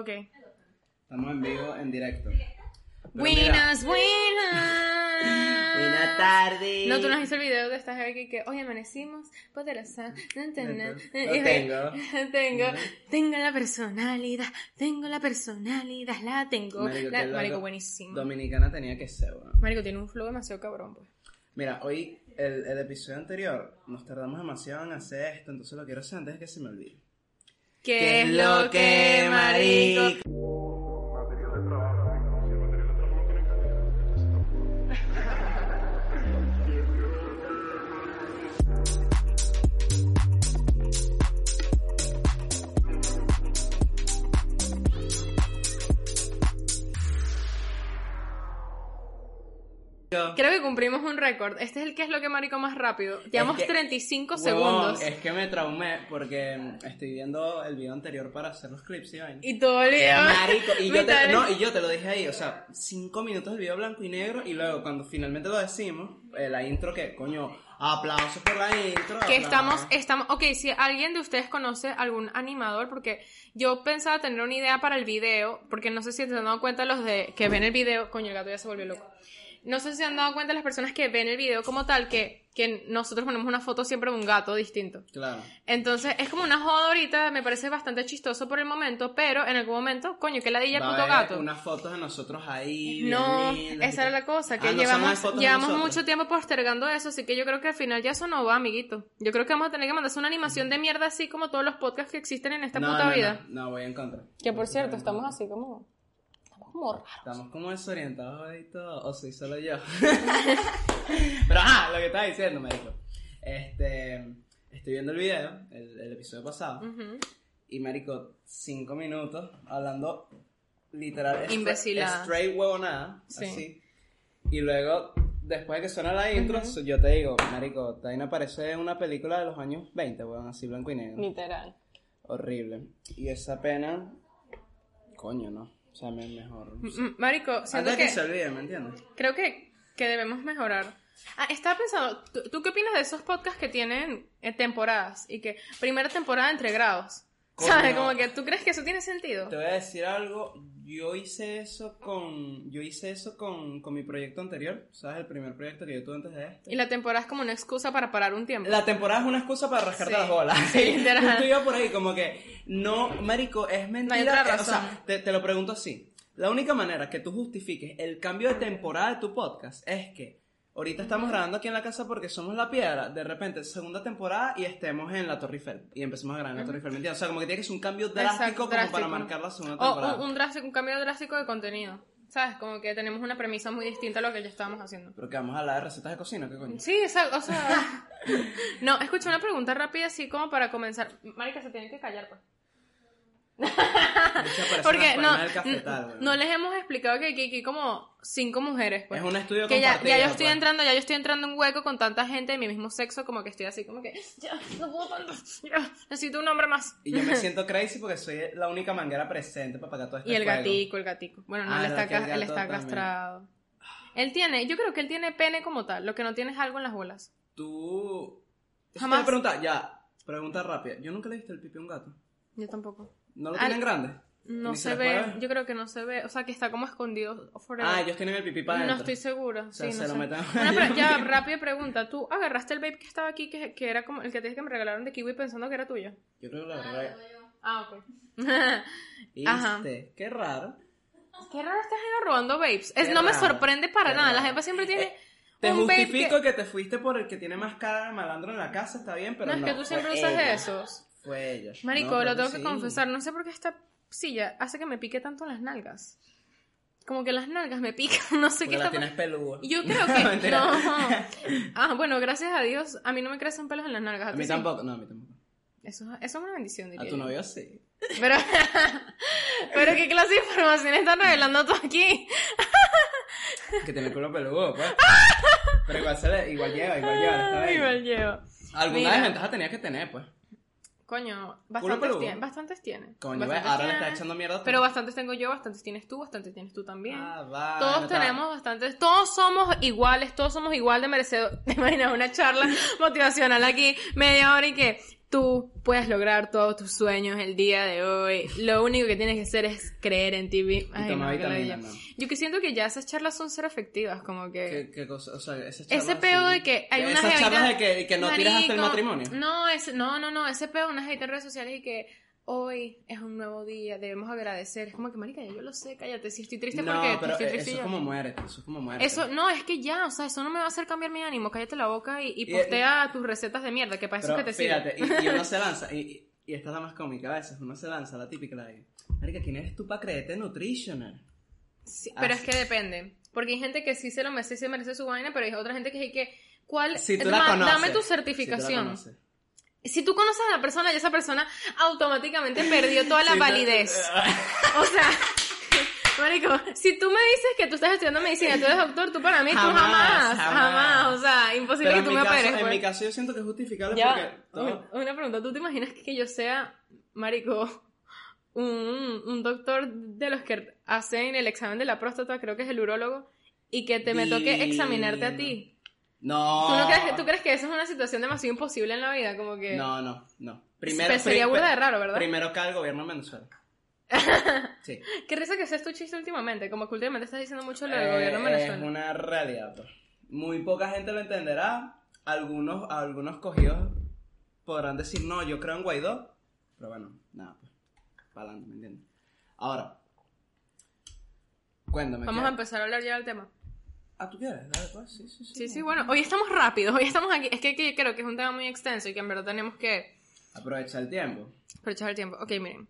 Ok. Estamos en vivo, en directo. Pero Buenas, mira, buenas. Buenas tardes. No, tú nos hizo el video de esta Herbie que hoy amanecimos poderosa. No entiendo. Lo tengo. tengo. Tengo la personalidad. Tengo la personalidad. La tengo. Marico, La- buenísimo. Dominicana tenía que ser, weón. Marico tiene un flow demasiado cabrón, pues. Mira, hoy, el, el episodio anterior, nos tardamos demasiado en hacer esto, entonces lo quiero hacer antes de que se me olvide. ¿Qué es lo que, marico? Creo que cumplimos un récord. Este es el que es lo que marico más rápido. Llevamos que- 35 Huevón, segundos. Es que me traumé porque mm, estoy viendo el video anterior para hacer los clips y vaina. Y todo el video. Marico, y yo, te, Mitad- no, y yo te lo dije ahí, o sea, cinco minutos del video blanco y negro y luego cuando finalmente lo decimos, eh, la intro que, coño, aplausos por la intro. que aplausos. estamos, estamos, ok, si alguien de ustedes conoce algún animador, porque yo pensaba tener una idea para el video, porque no sé si se han dado cuenta los de que ven el video, coño, el gato ya se volvió loco. No sé si se han dado cuenta las personas que ven el video como tal, que, que nosotros ponemos una foto siempre de un gato distinto. Claro. Entonces, es como una joda ahorita, me parece bastante chistoso por el momento, pero en algún momento, coño, que ladilla a puto gato. Unas fotos de nosotros ahí. No, lindas esa era la cosa, que Ah, llevamos, llevamos mucho tiempo postergando eso, así que yo creo que al final ya eso no va, amiguito. Yo creo que vamos a tener que mandarse una animación de mierda así como todos los podcasts que existen en esta No, puta no, no, vida. No, voy en contra. Que por cierto, estamos así como... Estamos como raros. Estamos como desorientados todo, o soy solo yo. Pero ah, lo que estaba diciendo, marico. Este, estoy viendo el video, el, el episodio pasado, Ujú. y marico, cinco minutos hablando literal Imbecilada. straight huevonada, Sí. así. Y luego, después de que suena la intro, yo te digo, marico, Taina parece una película de los años 20, weón, así blanco y negro. Literal. Horrible. Y esa pena, coño, no. O sea, me mejor. M- m- Marico, siento Antes de que que... se olvide, ¿me entiendes? Creo que, que debemos mejorar. Ah, estaba pensando, ¿tú, tú qué opinas de esos podcasts que tienen eh, temporadas? Y que primera temporada entre grados. ¿Sabes? Como que tú crees que eso tiene sentido. Te voy a decir algo. Yo hice eso con. Yo hice eso con, con mi proyecto anterior. ¿Sabes? El primer proyecto que yo tuve antes de este. Y la temporada es como una excusa para parar un tiempo. La temporada es una excusa para rascarte Sí. las bolas. Sí, literal. Iba por ahí, como que. No, Marico, es mentira. otra eh, O razón. sea, te, te lo pregunto así. La única manera que tú justifiques el cambio de temporada de tu podcast es que. Ahorita estamos grabando aquí en la casa porque somos la piedra. De repente, segunda temporada y estemos en la Torre Eiffel. Y empecemos a grabar en la Torre Eiffel. ¿Me entiendes? O sea, como que tiene que ser un cambio drástico Exacto, como drástico. para marcar la segunda O temporada. un, un, drástico- un cambio drástico de contenido. ¿Sabes? Como que tenemos una premisa muy distinta a lo que ya estábamos haciendo. Pero que vamos a hablar de recetas de cocina, ¿qué coño? Sí, exacto. O sea. no, escucha una pregunta rápida así como para comenzar. Marica, se tienen que callar, pues. Porque no, no les hemos explicado que aquí hay como cinco mujeres. Pues. Es un estudio que ya, ya yo estoy pues. entrando, ya yo estoy entrando en un hueco con tanta gente de mi mismo sexo, como que estoy así como que ya, no puedo tanto, ya, necesito un hombre más. Y yo me siento crazy porque soy la única manguera presente para pagar todo este Y el juego. gatico, el gatico. Bueno, no, Ah, él está, él está también. castrado. Él tiene, yo creo que él tiene pene como tal, lo que no tiene es algo en las bolas. Tú... Jamás. te voy a preguntar, ya, pregunta rápida. Yo nunca le diste el pipi a un gato. Yo tampoco. ¿No lo Al- tienen grande? No se ve, yo creo que no se ve, o sea que está como escondido forever. Ah, ellos tienen el pipí para No adentro. estoy segura. O sea, sí, se no lo meten- Una pre- ya, rápida pregunta. ¿Tú agarraste el vape que estaba aquí, que, que era como el que te dije que me regalaron de Kiwi pensando que era tuyo? Yo creo que la verdad... Ah, ok. Ajá. ¿Viste? Qué raro. Qué raro estás robando vapes. Es, no me sorprende para Qué nada. La gente siempre tiene Eh, Te un vape justifico que... que... te fuiste por el que tiene más cara de malandro en la casa, está bien, pero No, no. es que tú siempre usas ella. esos. Fue ella. Marico, No, lo tengo que sí. confesar. No sé por qué esta silla hace que me pique tanto las nalgas. Como que las nalgas me pican. No sé Porque qué la está tienes peluda. Yo creo que no. Ah, bueno, gracias a Dios, a mí no me crecen pelos en las nalgas. A mí sí? tampoco, no, a mí tampoco. Eso, eso es una bendición, diría A tu novio sí. Pero, pero qué clase de información estás revelando tú aquí. Que tiene el culo peludo, pues. Pero igual, se le, igual lleva, igual lleva. Está. Igual llevo. Alguna Mira. desventaja tenía que tener, pues. Coño, Culo bastantes tiene, bastantes tiene. Coño, Bastantes ahora le tiene. está echando mierda. Pero bastantes tengo yo, bastantes tienes tú, bastantes tienes tú también. Ah, va, todos no tenemos bastantes, todos somos iguales, todos somos igual de merecedores. Te imaginas una charla motivacional aquí, media hora y que Tú puedes lograr todos tus sueños el día de hoy. Lo único que tienes que hacer es creer en ti. Ay. Yo que siento que ya esas charlas son ser efectivas, como que... ¿Qué, qué cosa? O sea, esas Ese charlas peo así- de que hay una Esas charlas de que, que no tiras hasta el Marico, matrimonio. No, es, no, no, no, ese peo, una gente en redes sociales y que hoy es un nuevo día, debemos agradecer. Es como que, marica, ya yo lo sé, cállate, si estoy triste No, porque pero estoy eh, triste eso es como muérete, eso es como muérete. Eso, no, es que ya, o sea, eso no me va a hacer cambiar mi ánimo, cállate la boca y, y Y- postea tus recetas de mierda, que para eso es que te sirven. fíjate, y, uno se lanza, y, y- esta es la más cómica a veces, uno se lanza, la típica, la de, marica, ¿quién eres tú para creerte nutritional? Sí, pero es que depende. Porque hay gente que sí se lo merece, se merece su vaina, pero hay otra gente que, que ¿cuál? Si tú es la más, conoces. dame tu si tú la certificación. Si tú conoces a la persona y esa persona automáticamente perdió toda la tú- validez. O sea, Marico, si tú me dices que tú estás estudiando medicina, tú eres doctor, tú para mí, tú Jamás, jamás, jamás, jamás. O sea, imposible Pero que tú me operes. en pues. mi caso yo siento que es justificable Ya, porque todo... un- una pregunta, ¿tú te imaginas que yo sea, marico, un, un doctor de los que hacen el examen de la próstata, creo que es el urólogo, y que te me toque examinarte a ti? No. ¿Tú, no crees que, ¿Tú crees que eso es una situación demasiado imposible en la vida? Como que... No, no, no. Pero sería burda de raro, ¿verdad? Primero cae el gobierno en Venezuela. Sí. Qué risa que seas tu chiste últimamente, como que últimamente estás diciendo mucho lo del Eh, gobierno en Venezuela. Es una realidad. pues. Muy poca gente lo entenderá. Algunos, algunos cogidos podrán decir, no, yo creo en Guaidó. Pero bueno, nada, pues. Para adelante, ¿me entiendes? Ahora. Cuéntame. Vamos ¿qué? a empezar a hablar ya del tema. Ah, ¿tú quieres? Dale, pues. Sí, sí, sí. Sí, sí, bueno, hoy estamos rápidos, hoy estamos aquí. Es que, que creo que es un tema muy extenso y que en verdad tenemos que Aprovecha el tiempo. aprovechar el tiempo. Ok, miren.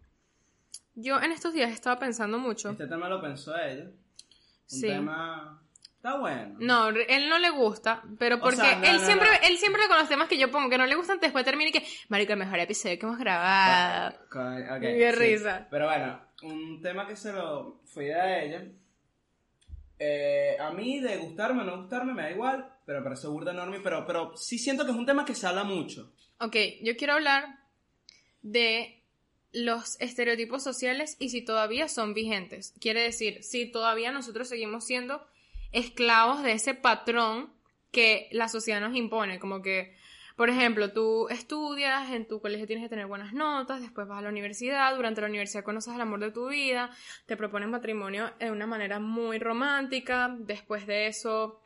Yo en estos días estaba pensando mucho. Este tema lo pensó ella. Un Sí. tema. Está bueno. No, él no le gusta, pero O porque sea, no, él no, siempre, no. él siempre con los temas que yo pongo que no le gustan, después termina y que, marico, el mejor episodio que hemos grabado. Con- ok, Qué sí. risa. Pero bueno, un tema que se lo idea de ella. Eh, a mí, de gustarme o no gustarme, me da igual, pero me parece burda enorme. Pero, pero sí siento que es un tema que se habla mucho. Ok, yo quiero hablar de los estereotipos sociales y si todavía son vigentes. Quiere decir, si todavía nosotros seguimos siendo esclavos de ese patrón que la sociedad nos impone, como que, por ejemplo, tú estudias, en tu colegio tienes que tener buenas notas, después vas a la universidad, durante la universidad conoces al amor de tu vida, te propones matrimonio de una manera muy romántica, después de eso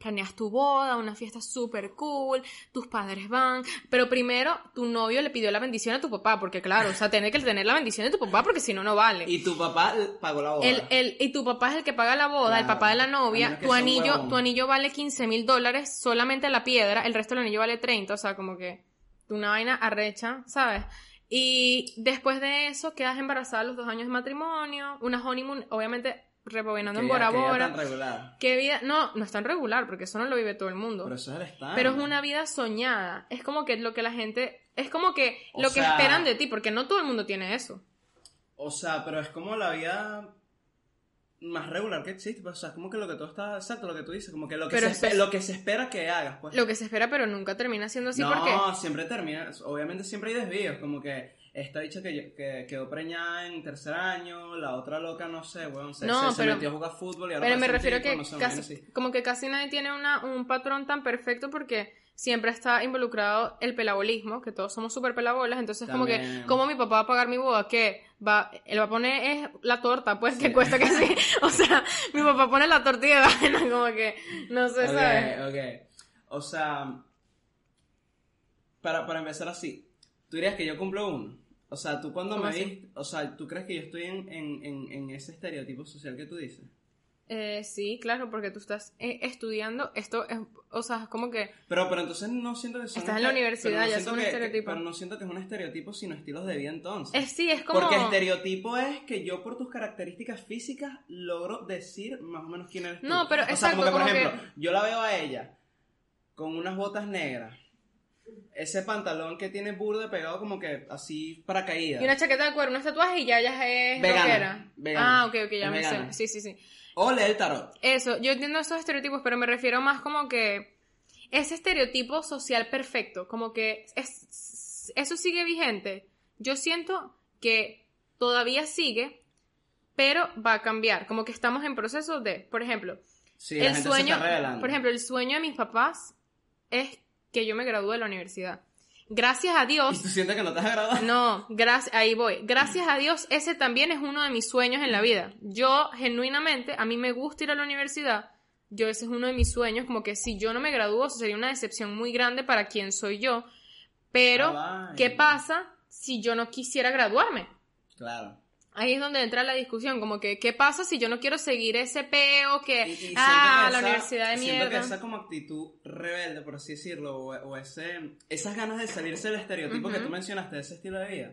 planeas tu boda, una fiesta súper cool, tus padres van, pero primero tu novio le pidió la bendición a tu papá, porque claro, o sea, tiene que tener la bendición de tu papá porque si no, no vale. Y tu papá pagó la boda. El, el, y tu papá es el que paga la boda, el papá de la novia, tu anillo, huevón. tu anillo vale 15 mil dólares solamente la piedra, el resto del anillo vale 30, o sea, como que una vaina arrecha, ¿sabes? Y después de eso quedas embarazada a los dos años de matrimonio, una honeymoon, obviamente rebobinando Que en Bora que Bora. tan regular. ¿Qué vida? No, no es tan regular, porque eso no lo vive todo el mundo. Pero eso es el estándar. Pero es una vida soñada. Es como que lo que la gente. Es como que O lo que esperan de ti, porque no todo el mundo tiene eso. O sea, pero es como la vida más regular que existe. pues, o sea, es como que lo que tú estás. Exacto, lo que tú dices. Como que lo que, Pero se, espe- lo que se espera que hagas, pues. Lo que se espera, pero nunca termina siendo así no, porque. siempre termina. Obviamente siempre hay desvíos. Como que esta dicha que, que quedó preñada en tercer año, la otra loca, no sé, weón. Se, No, se- se pero- metió a jugar fútbol y ahora Pero me parece un refiero tipo, que no sé, una casi, así. como que casi nadie tiene una, un patrón tan perfecto porque siempre está involucrado el pelabolismo, que todos somos súper pelabolas, entonces como que. ¿cómo mi papá va a pagar mi boda? que Va, él va a poner es la torta, pues, que cuesta que sí. O sea, mi papá pone la tortilla de vaina, como que, no sé, Ok, ¿sabes? ok. O sea, para, para empezar así, tú dirías que yo cumplo uno. O sea, tú cuando ¿Cómo me así? viste, o sea, ¿tú crees que yo estoy en, en, en, en ese estereotipo social que tú dices? Eh, sí, claro, porque tú estás eh, estudiando esto, es, o sea, es como que Pero, pero entonces no siento que son Estás en la universidad, no ya es un que- estereotipo. Pero no siento que es un estereotipo, sino estilos de vida entonces. es sí, es como Porque estereotipo es que yo por tus características físicas logro decir más o menos quién eres tú. No, pero o sea, exacto, como que por como que- ejemplo, yo la veo a ella con unas botas negras, ese pantalón que tiene burde pegado como que así para caída. y una chaqueta de cuero, unos tatuajes y ya ya es Vegana, rockera. vegana. Ah, ok, ok, ya me sé. Sí, sí, sí. O lee el tarot. Eso, yo entiendo esos estereotipos, pero me refiero más como que ese estereotipo social perfecto, como que es, eso sigue vigente. Yo siento que todavía sigue, pero va a cambiar. Como que estamos en proceso de, por ejemplo, Sí, el sueño, por ejemplo, el sueño de mis papás es que yo me gradúe de la universidad. gracias a ¿Y Dios, tú sientes que no te has graduado? no, gracias, ahí voy. Gracias a Dios, ese también es uno de mis sueños en la vida. Yo, genuinamente, a mí me gusta ir a la universidad. Yo, ese es uno de mis sueños, como que si yo no me gradúo, eso sería una decepción muy grande para quien soy yo. Pero. ¿qué pasa si yo no quisiera graduarme? Claro. Ahí es donde entra la discusión, como que, ¿qué pasa si yo no quiero seguir ese peo que, Y- y siento ah, que la esa- universidad de siento mierda? que esa como actitud rebelde, por así decirlo, o, o ese, esas ganas de salirse del estereotipo que Ujú. tú mencionaste de ese estilo de vida,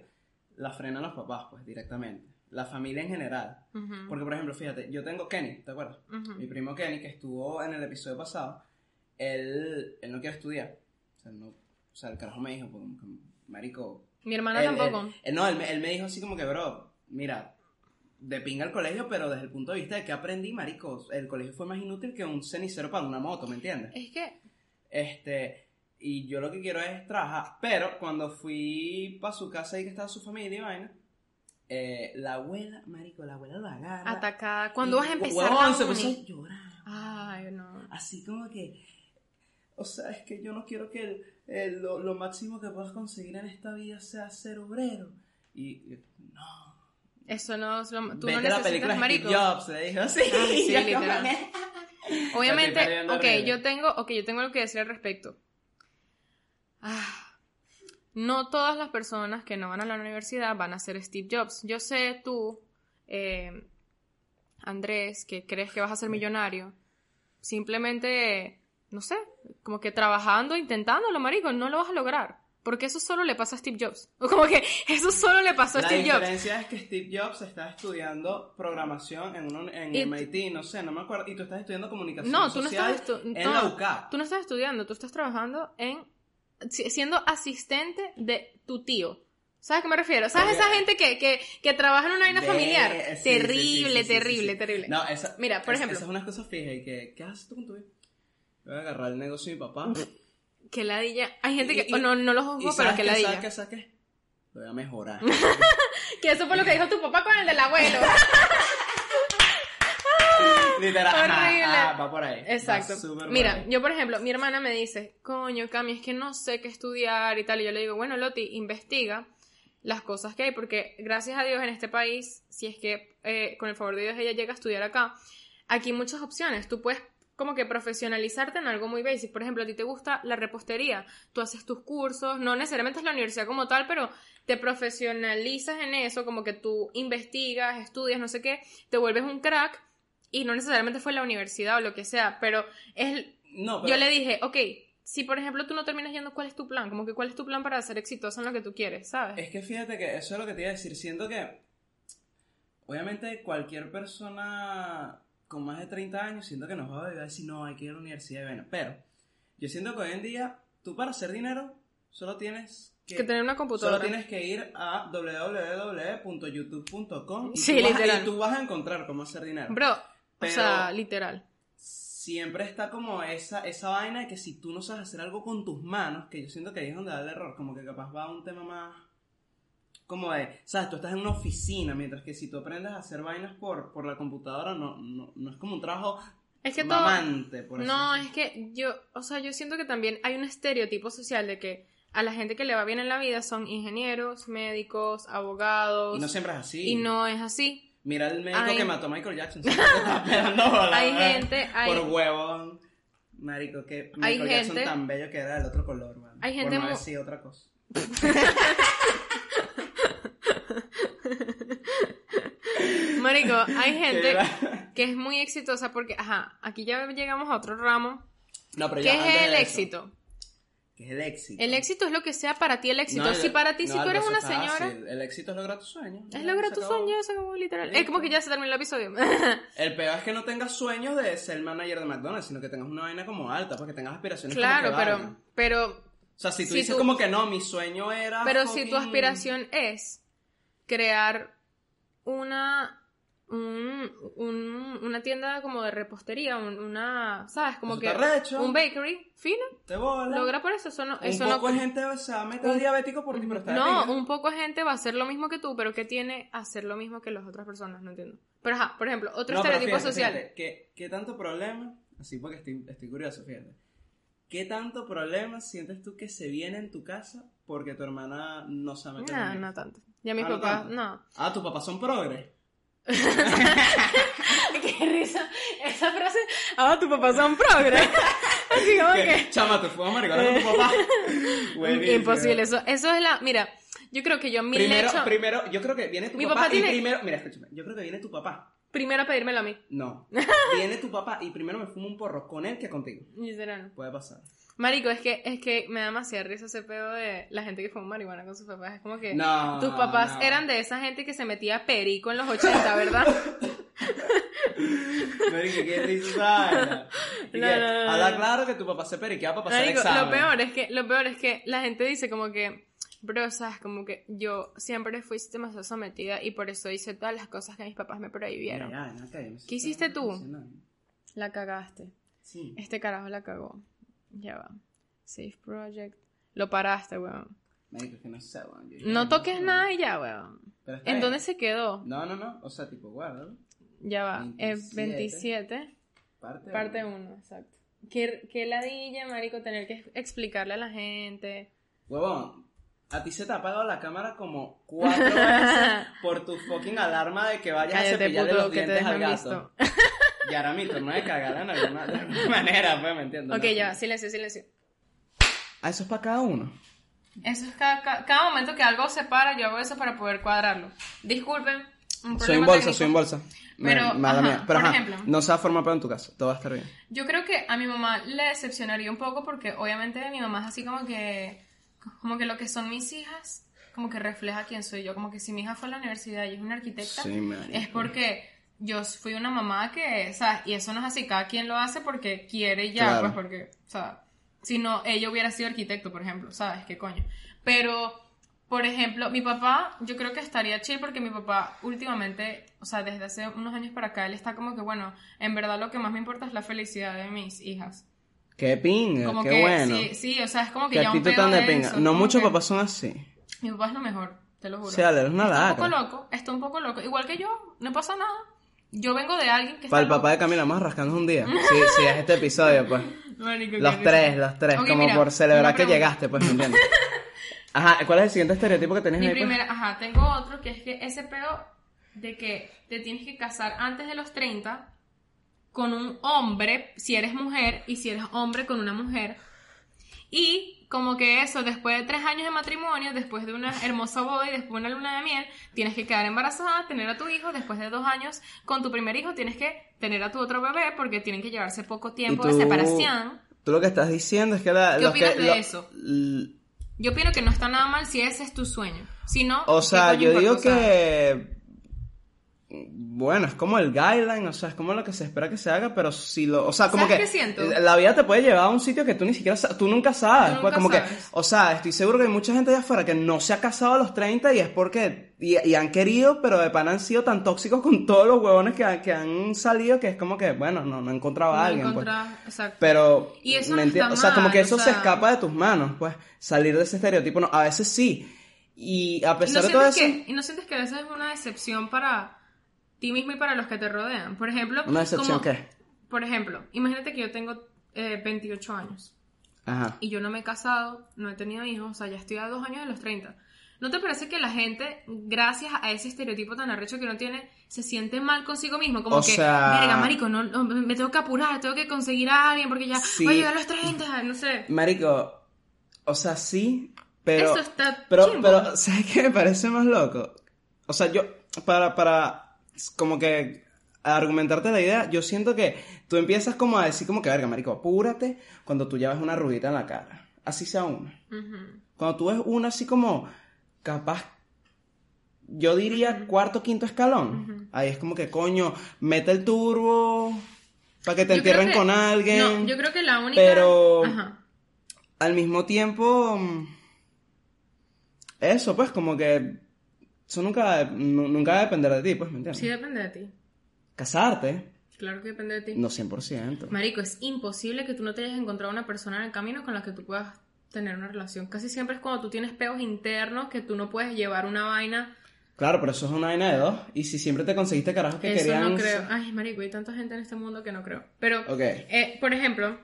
la frenan los papás, pues, directamente. La familia en general. Ujú, Porque, por ejemplo, fíjate, yo tengo Kenny, ¿te acuerdas? ujú. Mi primo Kenny, que estuvo en el episodio pasado, él, él no quiere estudiar. O sea, no, o sea, el carajo me dijo, pues, que, marico... Mi hermana él- tampoco. él- no, él, él me dijo así como que, bro, mira, de pinga el colegio, pero desde el punto de vista de que aprendí, marico, el colegio fue más inútil que un cenicero para una moto, ¿me entiendes? Es que, Este, y yo lo que quiero es trabajar. Pero cuando fui para su casa y que estaba su familia y vaina, eh, la abuela, marico, la abuela lo agarra. atacada. ¿Cuándo vas a empezar huevón, se puso a llorar. Ay, no. Así como que, o sea, es que yo no quiero que el- el- lo, lo máximo que puedas conseguir en esta vida sea ser obrero. Y- no. Eso no, es lo- tú Vete no a la película necesitas Steve marico. Jobs, le dijo así. Ah, sí, Yo literal. como Obviamente, ok, horrible. yo tengo, ok, yo tengo algo que decir al respecto. Ah, no todas las personas que no van a la universidad van a ser Steve Jobs. Yo sé tú, eh, Andrés, que crees que vas a ser millonario. Simplemente, no sé, como que trabajando, intentándolo, marico, no lo vas a lograr. Porque eso solo le pasa a Steve Jobs. O como que eso solo le pasó a La Steve Jobs. diferencia es que Steve Jobs está estudiando programación en, un, en Y- MIT, no sé, no me acuerdo, y tú estás estudiando comunicación No, tú no social estás en no, la UCAP. Tú no estás estudiando, tú estás trabajando en. si- siendo asistente de tu tío. ¿Sabes a qué me refiero? ¿Sabes Ok. esa gente que, que, que trabaja en una vaina familiar? sí, terrible, sí, sí, terrible, terrible. No, esa, Mira, por es- ejemplo. Esa es una cosa fija y que, ¿qué haces tú con tu vida? Voy a agarrar el negocio de mi papá. Que ladilla. Hay gente que. y- oh, no, no lo ¿Y juzgo, pero que ladilla. ¿Sabes qué? ¿Sabes qué? Lo voy a mejorar. Que eso fue lo que dijo tu papá con el del abuelo. Literal. Horrible. va por ahí. Exacto. Por Mira, ahí. yo por ejemplo, mi hermana me dice, coño, Cami, es que no sé qué estudiar y tal. Y yo le digo, bueno, Loti, investiga las cosas que hay, porque gracias a Dios en este país, si es que eh, con el favor de Dios ella llega a estudiar acá, aquí hay muchas opciones. Tú puedes como que profesionalizarte en algo muy basic. Por ejemplo, a ti te gusta la repostería, tú haces tus cursos, no necesariamente es la universidad como tal, pero te profesionalizas en eso, como que tú investigas, estudias, no sé qué, te vuelves un crack y no necesariamente fue la universidad o lo que sea, pero es No, pero yo le dije, ok, si por ejemplo tú no terminas yendo, ¿cuál es tu plan? Como que cuál es tu plan para ser exitoso en lo que tú quieres, ¿sabes? Es que fíjate que eso es lo que te iba a decir. Siento que, obviamente, cualquier persona con más de 30 años, siento que nos va a decir, no, hay que ir a la universidad bueno. Pero, yo siento que hoy en día, tú para hacer dinero, solo tienes que, que tener una solo computadora. tienes que ir a www.youtube.com y, Sí, y tú vas a encontrar cómo hacer dinero. Bro, Pero- o sea, literal. siempre está como esa, esa vaina de que si tú no sabes hacer algo con tus manos, que yo siento que ahí es donde da el error, como que capaz va a un tema más como de, sabes, tú estás en una oficina, mientras que si tú aprendes a hacer vainas por, por la computadora, no, no, no es como un trabajo Es que todo... mamante, por así No, es que yo, o sea, yo siento que también hay un estereotipo social de que a la gente que le va bien en la vida son ingenieros, médicos, abogados. Y no siempre es así. y no es así. Mira el médico Hay- que mató a Michael Jackson. bola, Hay gente, hay- Por huevón. Marico, que Hay Michael Jackson gente- tan bello que era del otro color, man. Hay gente Por no decir otra cosa. Marico, hay gente que es muy exitosa porque, ajá, aquí ya llegamos a otro ramo. No, pero ¿Qué ya es el éxito? ¿Qué es el éxito? El éxito es lo que sea para ti el éxito. No, el- si para ti, no, si tú eres una señora, fácil. El éxito es lograr tus sueños. es lograr acabó. sueños, eso como literal. Listo. Es como que ya se terminó el episodio. El peor es que no tengas sueños de ser manager de McDonald's, sino que tengas una vaina como alta, porque tengas aspiraciones como claro, que pero, pero, O sea, si tú si dices tú- como que no, mi sueño era... pero si tu aspiración es crear una, un- un- una tienda como de repostería, un- una, ¿sabes? Como Eso que recho. un bakery, fino, Te bola. logra por eso, eso no, Un eso no poco de gente se va a meter un- diabético por ti, pero está No, un poco de gente va a hacer lo mismo que tú, pero que tiene hacer lo mismo que las otras personas, no entiendo. Pero ajá, por ejemplo, otro No, estereotipo fíjate, social. fíjate, ¿qué, qué tanto problema? Así porque estoy, estoy curioso, fíjate. ¿Qué tanto problema sientes tú que se viene en tu casa porque tu hermana no mete No, no tanto. Ya mis Ah, no papás, no. Ah, tus papás son progres. Qué risa. Esa frase, ah, tu papá son progres. Así como que... Chama, te fuimos a con tu papá. Buenísimo. Imposible, eso, eso es la... Mira, yo creo que yo mi Primero, lecho... primero, yo creo que viene tu Mi papá, papá y primero, mira, escúchame, yo creo que viene tu papá. Primero a pedírmelo a mí. No, viene tu papá y primero me fumo un porro con él que contigo. Literal. Puede pasar. Marico, es que, es que me da demasiada risa ese pedo de la gente que fuma marihuana con sus papás. Es como que No, tus papás no. eran de esa gente que se metía perico en los 80, ¿verdad? Marico, qué risa. No, Habla claro que tu papá se periquea para pasar Marico, examen. lo peor es que, lo peor es que la gente dice como que, bro, sabes, como que yo siempre fui demasiado sometida y por eso hice todas las cosas que mis papás me prohibieron. Mira, no ¿Qué hiciste tú? La cagaste. Sí. Este carajo la cagó. Ya va. Safe Project. Lo paraste, weón. Marico, que no sé, weón. Yo- No toques nada y ya, weón. ¿En bien. dónde se quedó? No, no, no. O sea, tipo, guarda. Ya va. 27. 27. Parte. Parte 1, exacto. Qué, qué ladilla, marico, tener que explicarle a la gente. Huevón, a ti se te ha apagado la cámara como cuatro veces por tu fucking alarma de que vayas a Cállate, cepillarle puto, los que te dientes al gato. Y ahora mi turno de cagar en alguna, de alguna manera, pues, ¿me entiendes? Ok, ¿no? ya, silencio, silencio. Ah, eso es para cada uno. Eso es cada, cada, cada momento que algo se para, yo hago eso para poder cuadrarlo. Disculpen. Un Soy en bolsa, técnico. soy en bolsa. Me- Pero, mala ajá, mía. Pero por ajá, ejemplo. no se va a formar pedo en tu casa. Todo va a estar bien. Yo creo que a mi mamá le decepcionaría un poco porque obviamente mi mamá es así como que, como que lo que son mis hijas, como que refleja quién soy yo. Como que si mi hija fue a la universidad y es una arquitecta, Sí, es porque yo fui una mamá que, o sea, y eso no es así, cada quien lo hace porque quiere ya, Claro. pues porque, o sea, si no, ella hubiera sido arquitecto, por ejemplo, ¿sabes? ¿Qué coño? Pero, por ejemplo, mi papá, yo creo que estaría chill porque mi papá últimamente, o sea, desde hace unos años para acá, él está como que, bueno, en verdad lo que más me importa es la felicidad de mis hijas. Qué pinga, Como qué que, bueno. sí, sí, o sea, es como que Qué ya un pedo tan de pinga. eso, No muchos que papás son así. Mi papá es lo mejor, te lo juro. Sí, dale, eres una Está un poco loco, está un poco loco. Igual que yo, no pasa nada. Yo vengo de alguien que Para el papá de Camila, vamos a rascarnos un día. Sí, sí, es este episodio, pues. Marico, Los risa. tres, los tres, como mira, por celebrar que llegaste, pues, ¿me entiendes? Ajá, ¿cuál es el siguiente estereotipo que tenés Mi ahí? pues? primera, ajá, tengo otro que es que ese pedo de que te tienes que casar antes de los 30 con un hombre, si eres mujer, y si eres hombre con una mujer. Y como que eso, después de tres años de matrimonio, después de una hermosa boda y después de una luna de miel, tienes que quedar embarazada, tener a tu hijo, después de dos años con tu primer hijo tienes que tener a tu otro bebé porque tienen que llevarse poco tiempo de separación. Tú lo que estás diciendo es que la, ¿Qué los opinas que, de lo- eso? Yo opino que no está nada mal si ese es tu sueño. Si no, O ¿qué sea, yo digo que. Bueno, es como el guideline, o sea, es como lo que se espera que se haga, pero si lo. O sea, como ¿Sabes que. qué siento? La vida te puede llevar a un sitio que tú ni siquiera Tú nunca sabes. Tú pues, nunca como que. sabes. O sea, estoy seguro que hay mucha gente allá afuera que no se ha casado a los 30 y es porque. Y, y han querido, pero de pan han sido tan tóxicos con todos los huevones que, han- que han salido que es como que, bueno, no, no he encontrado a alguien. pues. exacto. Pero, Y eso ¿me no está? O sea, como que o eso se escapa de tus manos, pues, salir de ese estereotipo, no, a veces sí. Y a ¿Y no, pesar de todo eso, que, y no sientes que a veces es una decepción para ti mismo y para los que te rodean. Por ejemplo, ¿una decepción como- qué? Por ejemplo, imagínate que yo tengo eh, 28 años Ajá. y yo no me he casado, no he tenido hijos, o sea, ya estoy a dos años de los 30. ¿No te parece que la gente, gracias a ese estereotipo tan arrecho que no tiene, se siente mal consigo mismo? Como O que, sea- verga, marico, no, no, me tengo que apurar, tengo que conseguir a alguien porque ya Sí. voy a llegar a los 30, no sé. Marico, o sea, sí, pero... Eso está Pero, chimbo. pero, ¿sabes qué me parece más loco? O sea, yo, para, para, como que argumentarte la idea, yo siento que tú empiezas como a decir como que, verga, marico, apúrate cuando tú llevas una rugita en la cara. Así sea una. Cuando tú ves una así como capaz, yo diría cuarto, quinto escalón. Ahí es como que, coño, mete el turbo para que te Yo entierren que- con alguien. No, yo creo que la única... Pero- Ajá. Al mismo tiempo, mm, eso pues como que, eso nunca, nu- nunca va a depender de ti, pues, ¿me entiendes? Sí depende de ti. Casarte, Claro que depende de ti. no 100%. Marico, es imposible que tú no te hayas encontrado una persona en el camino con la que tú puedas tener una relación. Casi siempre es cuando tú tienes peos internos que tú no puedes llevar una vaina. Claro, pero eso es una vaina de dos. Y si siempre te conseguiste carajos que Eso querían... no creo. Ay, marico, hay tanta gente en este mundo que no creo. Pero, Ok. eh, por ejemplo,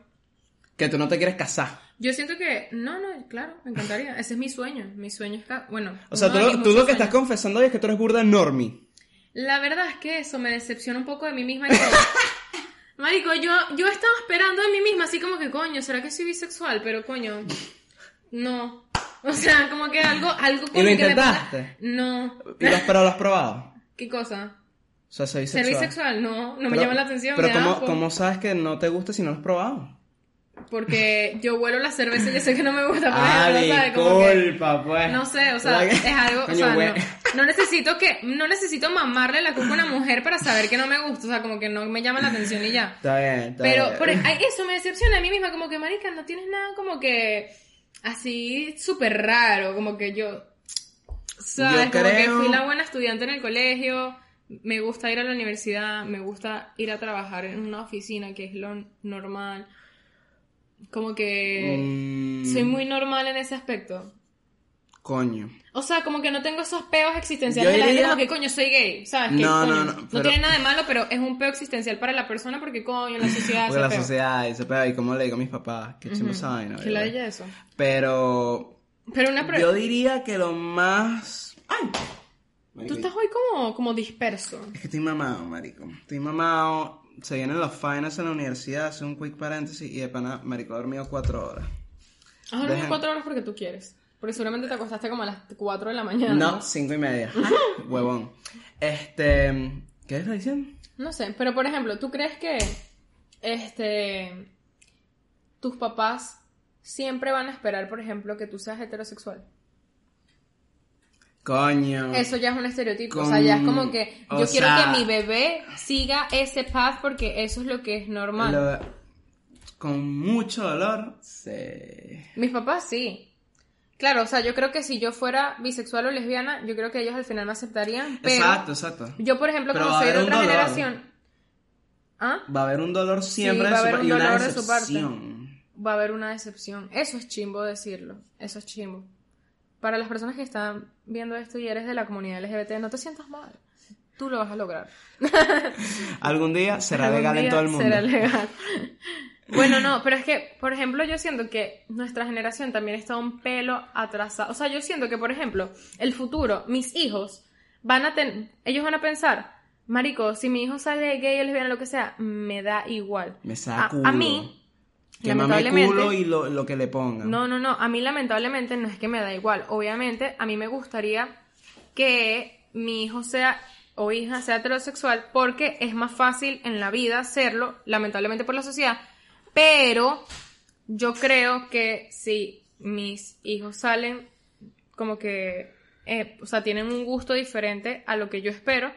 Que tú no te quieres casar. Yo siento que, no, no, claro, me encantaría. Ese es mi sueño. Mi sueño es, ca- bueno. O sea, tú, lo- tú lo que estás confesando hoy es que tú eres burda normie. La verdad es que eso me decepciona un poco de mí misma y. Marico, yo, yo estaba esperando de mí misma, así como que, coño, ¿será que soy bisexual? Pero, coño, no. O sea, como que algo, algo como lo que me intentaste? No. ¿Y lo has, pero lo has probado? ¿Qué cosa? O sea, ser ¿Ser bisexual. bisexual? No, no me llama la atención. Pero ¿cómo. ¿cómo sabes que no te gusta si no lo has probado? Porque yo huelo la cerveza y yo sé que no me gusta, por Ah, ejemplo, ¿sabes? Como que- pues. No sé, o sea, ¿Verdad que- es algo, o sea, no, no necesito que, no necesito mamarle la cuca a una mujer para saber que no me gusta, o sea, como que no me llama la atención y ya. Está bien, está Pero bien. por, eso me decepciona a mí misma, como que, marica, no tienes nada como que así súper raro, como que yo, ¿sabes? Yo Como que fui la buena estudiante en el colegio, me gusta ir a la universidad, me gusta ir a trabajar en una oficina, que es lo normal. Como que Mm, soy muy normal en ese aspecto. Coño. O sea, como que no tengo esos peos existenciales de la gente como que coño soy gay, ¿sabes? Que, No, coño, no, no, pero- tiene nada de malo, pero es un peo existencial para la persona porque coño, la sociedad Porque la peo. sociedad, ese pedo, y como le digo a mis papás, que chimbo esa vaina, Que la ella eso. Pero Pero una pre- yo diría que lo más... ¡Ay! Tú Marico, estás hoy como, como disperso. Es que estoy mamado, marico. Estoy mamado. Se vienen los finals en la universidad, hace un quick paréntesis y de pana, marico, he dormido cuatro horas. Has dormido Dejen- cuatro horas porque tú quieres. Porque seguramente te acostaste como a las cuatro de la mañana. No, cinco y media. Huevón. Este... ¿Qué estás diciendo? No sé, pero por ejemplo, ¿tú crees que este tus papás siempre van a esperar, por ejemplo, que tú seas heterosexual? Coño. Eso ya es un estereotipo, o sea, ya es como que yo o quiero sea- que mi bebé siga ese path porque eso es lo que es normal. Lo- Con mucho dolor, se... Mis papás sí. Claro, o sea, yo creo que si yo fuera bisexual o lesbiana, yo creo que ellos al final me aceptarían, pero Exacto, exacto. yo, por ejemplo, Pero como soy de otra dolor. generación, ¿ah? Va a haber un dolor siempre va de a su haber un dolor de su parte. va a haber una decepción. Eso es chimbo decirlo. Eso es chimbo. Para las personas que están viendo esto y eres de la comunidad LGBT, no te sientas mal. Tú lo vas a lograr. Algún día será Algún legal en todo el mundo. Será legal. Bueno, no, pero es que, por ejemplo, yo siento que nuestra generación también está un pelo atrasada. O sea, yo siento que, por ejemplo, el futuro, mis hijos, van a tener, ellos van a pensar, marico, si mi hijo sale gay o lesbiana, lo que sea, me da igual. Me a, saca a culo. mí, Que mame culo y lo, lo que le pongan. no, no, no. A mí lamentablemente no es que me da igual. Obviamente, a mí me gustaría que mi hijo sea o hija sea heterosexual porque es más fácil en la vida serlo, lamentablemente por la sociedad. Pero yo creo que si mis hijos salen como que, eh, o sea, tienen un gusto diferente a lo que yo espero,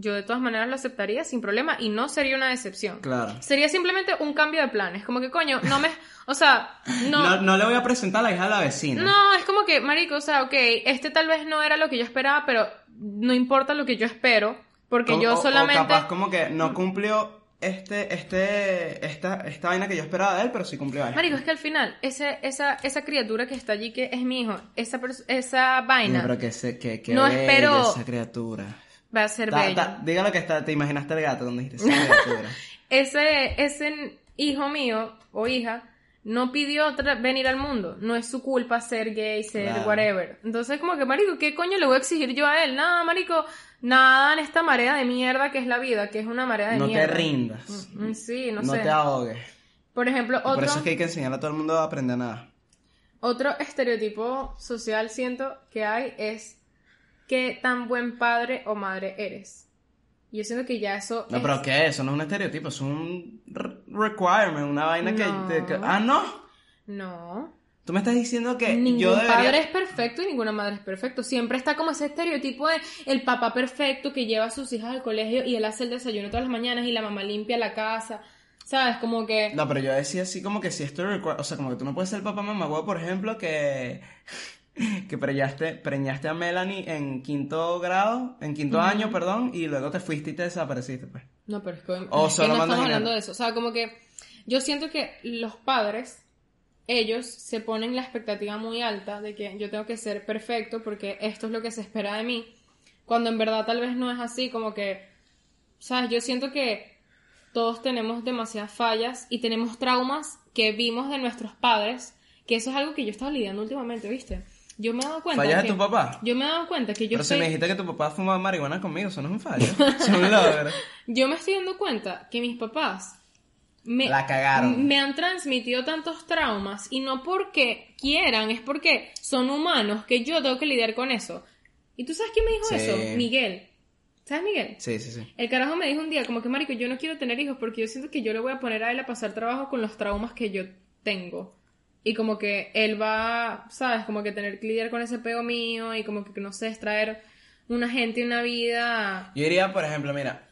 yo de todas maneras lo aceptaría sin problema y no sería una decepción. Claro. Sería simplemente un cambio de planes. Como que, coño, no me. O sea, No, no. no le voy a presentar a la hija de la vecina. No, es como que, marico, o sea, ok, este tal vez no era lo que yo esperaba, pero no importa lo que yo espero, porque O- yo o- o solamente. capaz como que no cumplió este, este, esta, esta vaina que yo esperaba de él, pero sí cumplió esto. Marico, es que al final, ese, esa, esa criatura que está allí, que es mi hijo, esa, esa vaina, No, pero que, se, que, que No espero- esa criatura. Va a ser Ta- bella. ta- diga lo que está, te imaginaste el gato cuando dijiste. Ese, ese hijo mío o hija no pidió venir al mundo. No es su culpa ser gay, ser Claro. whatever. Entonces, como que, marico, ¿qué coño le voy a exigir yo a él? Nada, marico, nada en esta marea de mierda que es la vida, que es una marea de No te mierda. rindas. Mm, Sí, no, No, sé. te ahogues. Por ejemplo, Por otro, eso es que hay que enseñar a todo el mundo a aprender nada. otro estereotipo social siento que hay es qué tan buen padre o madre eres. Yo siento que ya eso No, es- pero ¿qué? Eso no es un estereotipo, es un re- requirement, una vaina que, No. te- que- Ah, no. No. Tú me estás diciendo que Ningún yo debería... padre es perfecto y ninguna madre es perfecto. Siempre está como ese estereotipo de el papá perfecto que lleva a sus hijas al colegio y él hace el desayuno todas las mañanas y la mamá limpia la casa. ¿Sabes? Como que... No, pero yo decía así como que si esto. O sea, como que tú no puedes ser papá mamá por ejemplo, que... Que preñaste, preñaste a Melanie en quinto grado, en quinto año, perdón, y luego te fuiste y te desapareciste, pues. No, pero es que, O es que no estamos hablando de eso. O sea, como que yo siento que los padres, ellos se ponen la expectativa muy alta de que yo tengo que ser perfecto porque esto es lo que se espera de mí. Cuando en verdad tal vez no es así, como que, ¿sabes? Yo siento que todos tenemos demasiadas fallas y tenemos traumas que vimos de nuestros padres, que eso es algo que yo he estado lidiando últimamente, ¿viste? Yo me he dado cuenta ¿Fallas que... de tu papá? Yo me he dado cuenta que yo Pero si estoy... me dijiste que tu papá fumaba marihuana conmigo, eso no es un fallo. Eso es un logro. Yo me estoy dando cuenta que mis papás me, La cagaron. me han transmitido tantos traumas y no porque quieran, es porque son humanos que yo tengo que lidiar con eso. ¿Y tú sabes quién me dijo Sí. eso? Miguel. ¿Sabes Miguel? Sí, sí, sí. El carajo me dijo un día, como que marico, yo no quiero tener hijos porque yo siento que yo le voy a poner a él a pasar trabajo con los traumas que yo tengo. Y como que él va, ¿sabes? Como que tener que lidiar con ese pego mío y como que, no sé, extraer una gente y una vida. Yo diría, por ejemplo, mira,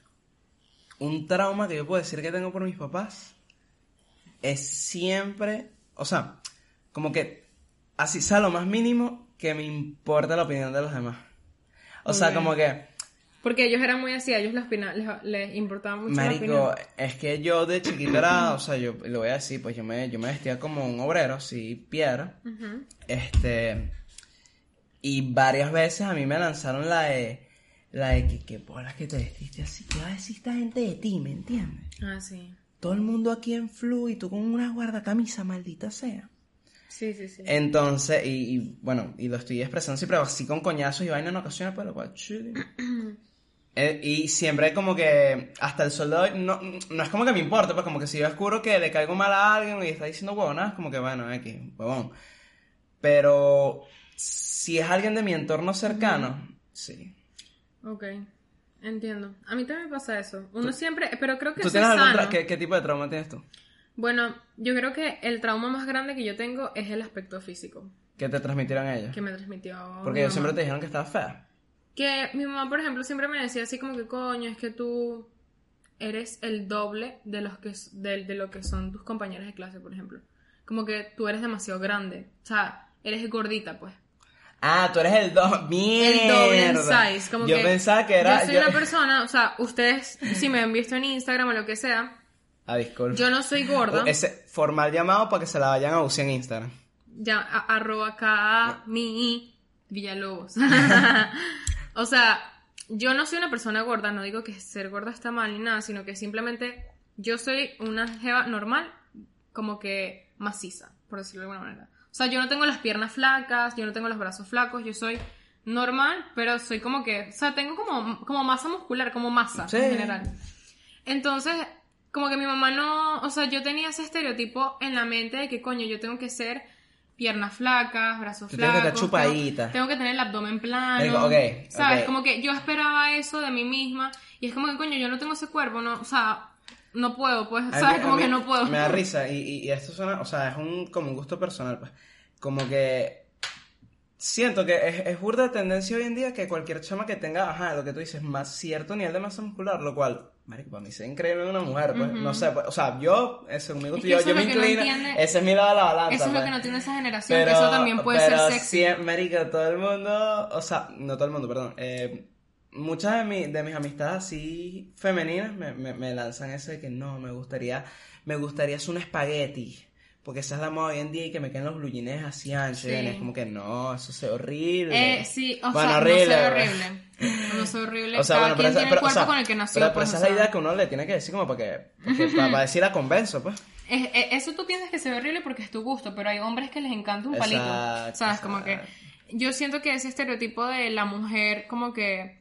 un trauma que yo puedo decir que tengo por mis papás es siempre, o sea, como que así sea lo más mínimo que me importa la opinión de los demás. O sea, como que, Porque ellos eran muy así, a ellos les, les, les importaba mucho la marico, opinión. es que yo de chiquito era, o sea, yo lo voy a decir, pues yo me, yo me vestía como un obrero, así, piedra. Este. Y varias veces a mí me lanzaron la de. La de que, que bolas que te vestiste así. ¿Qué va a decir esta gente de ti? ¿Me entiendes? Ah, sí. Todo el mundo aquí en flu y tú con una guardacamisa, maldita sea. Sí, sí, sí. Entonces, y, y, bueno, y lo estoy expresando siempre así con coñazos y vaina en ocasiones, pero pues. Eh, y siempre como que hasta el sol de hoy, no, no es como que me importa, pues como que si yo descubro que le caigo mal a alguien y está diciendo huevonadas, como que bueno, X, huevón. Pero si es alguien de mi entorno cercano, sí. Ok. Entiendo. A mí también me pasa eso. Uno siempre, pero creo que ¿Tú tienes es algún ¿qué, qué tipo de trauma tienes tú? Bueno, yo creo que el trauma más grande que yo tengo es el aspecto físico ¿Qué te transmitieron ellos? que me transmitió Porque ellos siempre te dijeron que estabas fea. Que mi mamá, por ejemplo, siempre me decía así como que, coño, es que tú eres el doble de, los que, de, de lo que son tus compañeros de clase, por ejemplo. Como que tú eres demasiado grande. O sea, eres gordita, pues. Ah, tú eres el doble. El doble en size. Como yo que pensaba que era. Yo soy una persona, o sea, ustedes, si me han visto en Instagram o lo que sea, Ah, disculpa. yo no soy gorda. Ese formal llamado para que se la vayan a usar en Instagram. Ya, a- arroba acá mi Villalobos. o sea, yo no soy una persona gorda, no digo que ser gorda está mal ni nada, sino que simplemente yo soy una jeva normal, como que maciza, por decirlo de alguna manera. O sea, yo no tengo las piernas flacas, yo no tengo los brazos flacos, yo soy normal, pero soy como que, o sea, tengo como, como masa muscular, como masa Sí. en general. Entonces, como que mi mamá no, o sea, yo tenía ese estereotipo en la mente de que coño, yo tengo que ser piernas flacas, brazos flacos. chupadita. Tengo, que tener el abdomen plano. Digo, ok, ¿Sabes? Como que yo esperaba eso de mí misma y es como que coño, yo no tengo ese cuerpo, no, o sea, no puedo, pues, mí- ¿sabes? Como que no puedo. Me da risa y, y- y esto suena, o sea, es un, como un gusto personal, pues. Como que siento que es, es burda de tendencia hoy en día que cualquier chama que tenga, ajá, lo que tú dices, más cierto nivel de masa muscular, lo cual, marico, para mí es increíble una mujer, pues. No sé, pues, o sea, yo, eh, según mi gusto, yo, yo me no inclino, entiende- ese es mi lado de la balanza, Eso es lo pues. que no tiene esa generación, que eso también puede pero ser sexy. sí, marico, todo el mundo, o sea, no todo el mundo, perdón, eh, muchas de, mi- de mis amistades así femeninas me, me, me lanzan eso de que no, me gustaría, me gustaría hacer un espagueti, porque esa es la moda hoy en día y que me queden los blue jeans así anchos, Sí. es como que no, eso es horrible. Eh, sí, o Bueno, sea, horrible, no soy ¿verdad? horrible. No soy horrible. O sea, Cada bueno, pero esa, tiene pero, el cuerpo o sea, con el que nació. pero- pero pues, esa o es la idea que uno le tiene que decir como para que, para, para decir la convenzo, pues. Es- es- eso tú piensas que se ve horrible porque es tu gusto, pero hay hombres que les encanta un palito. Exacto, ¿Sabes? Como que yo siento que ese estereotipo de la mujer, como que,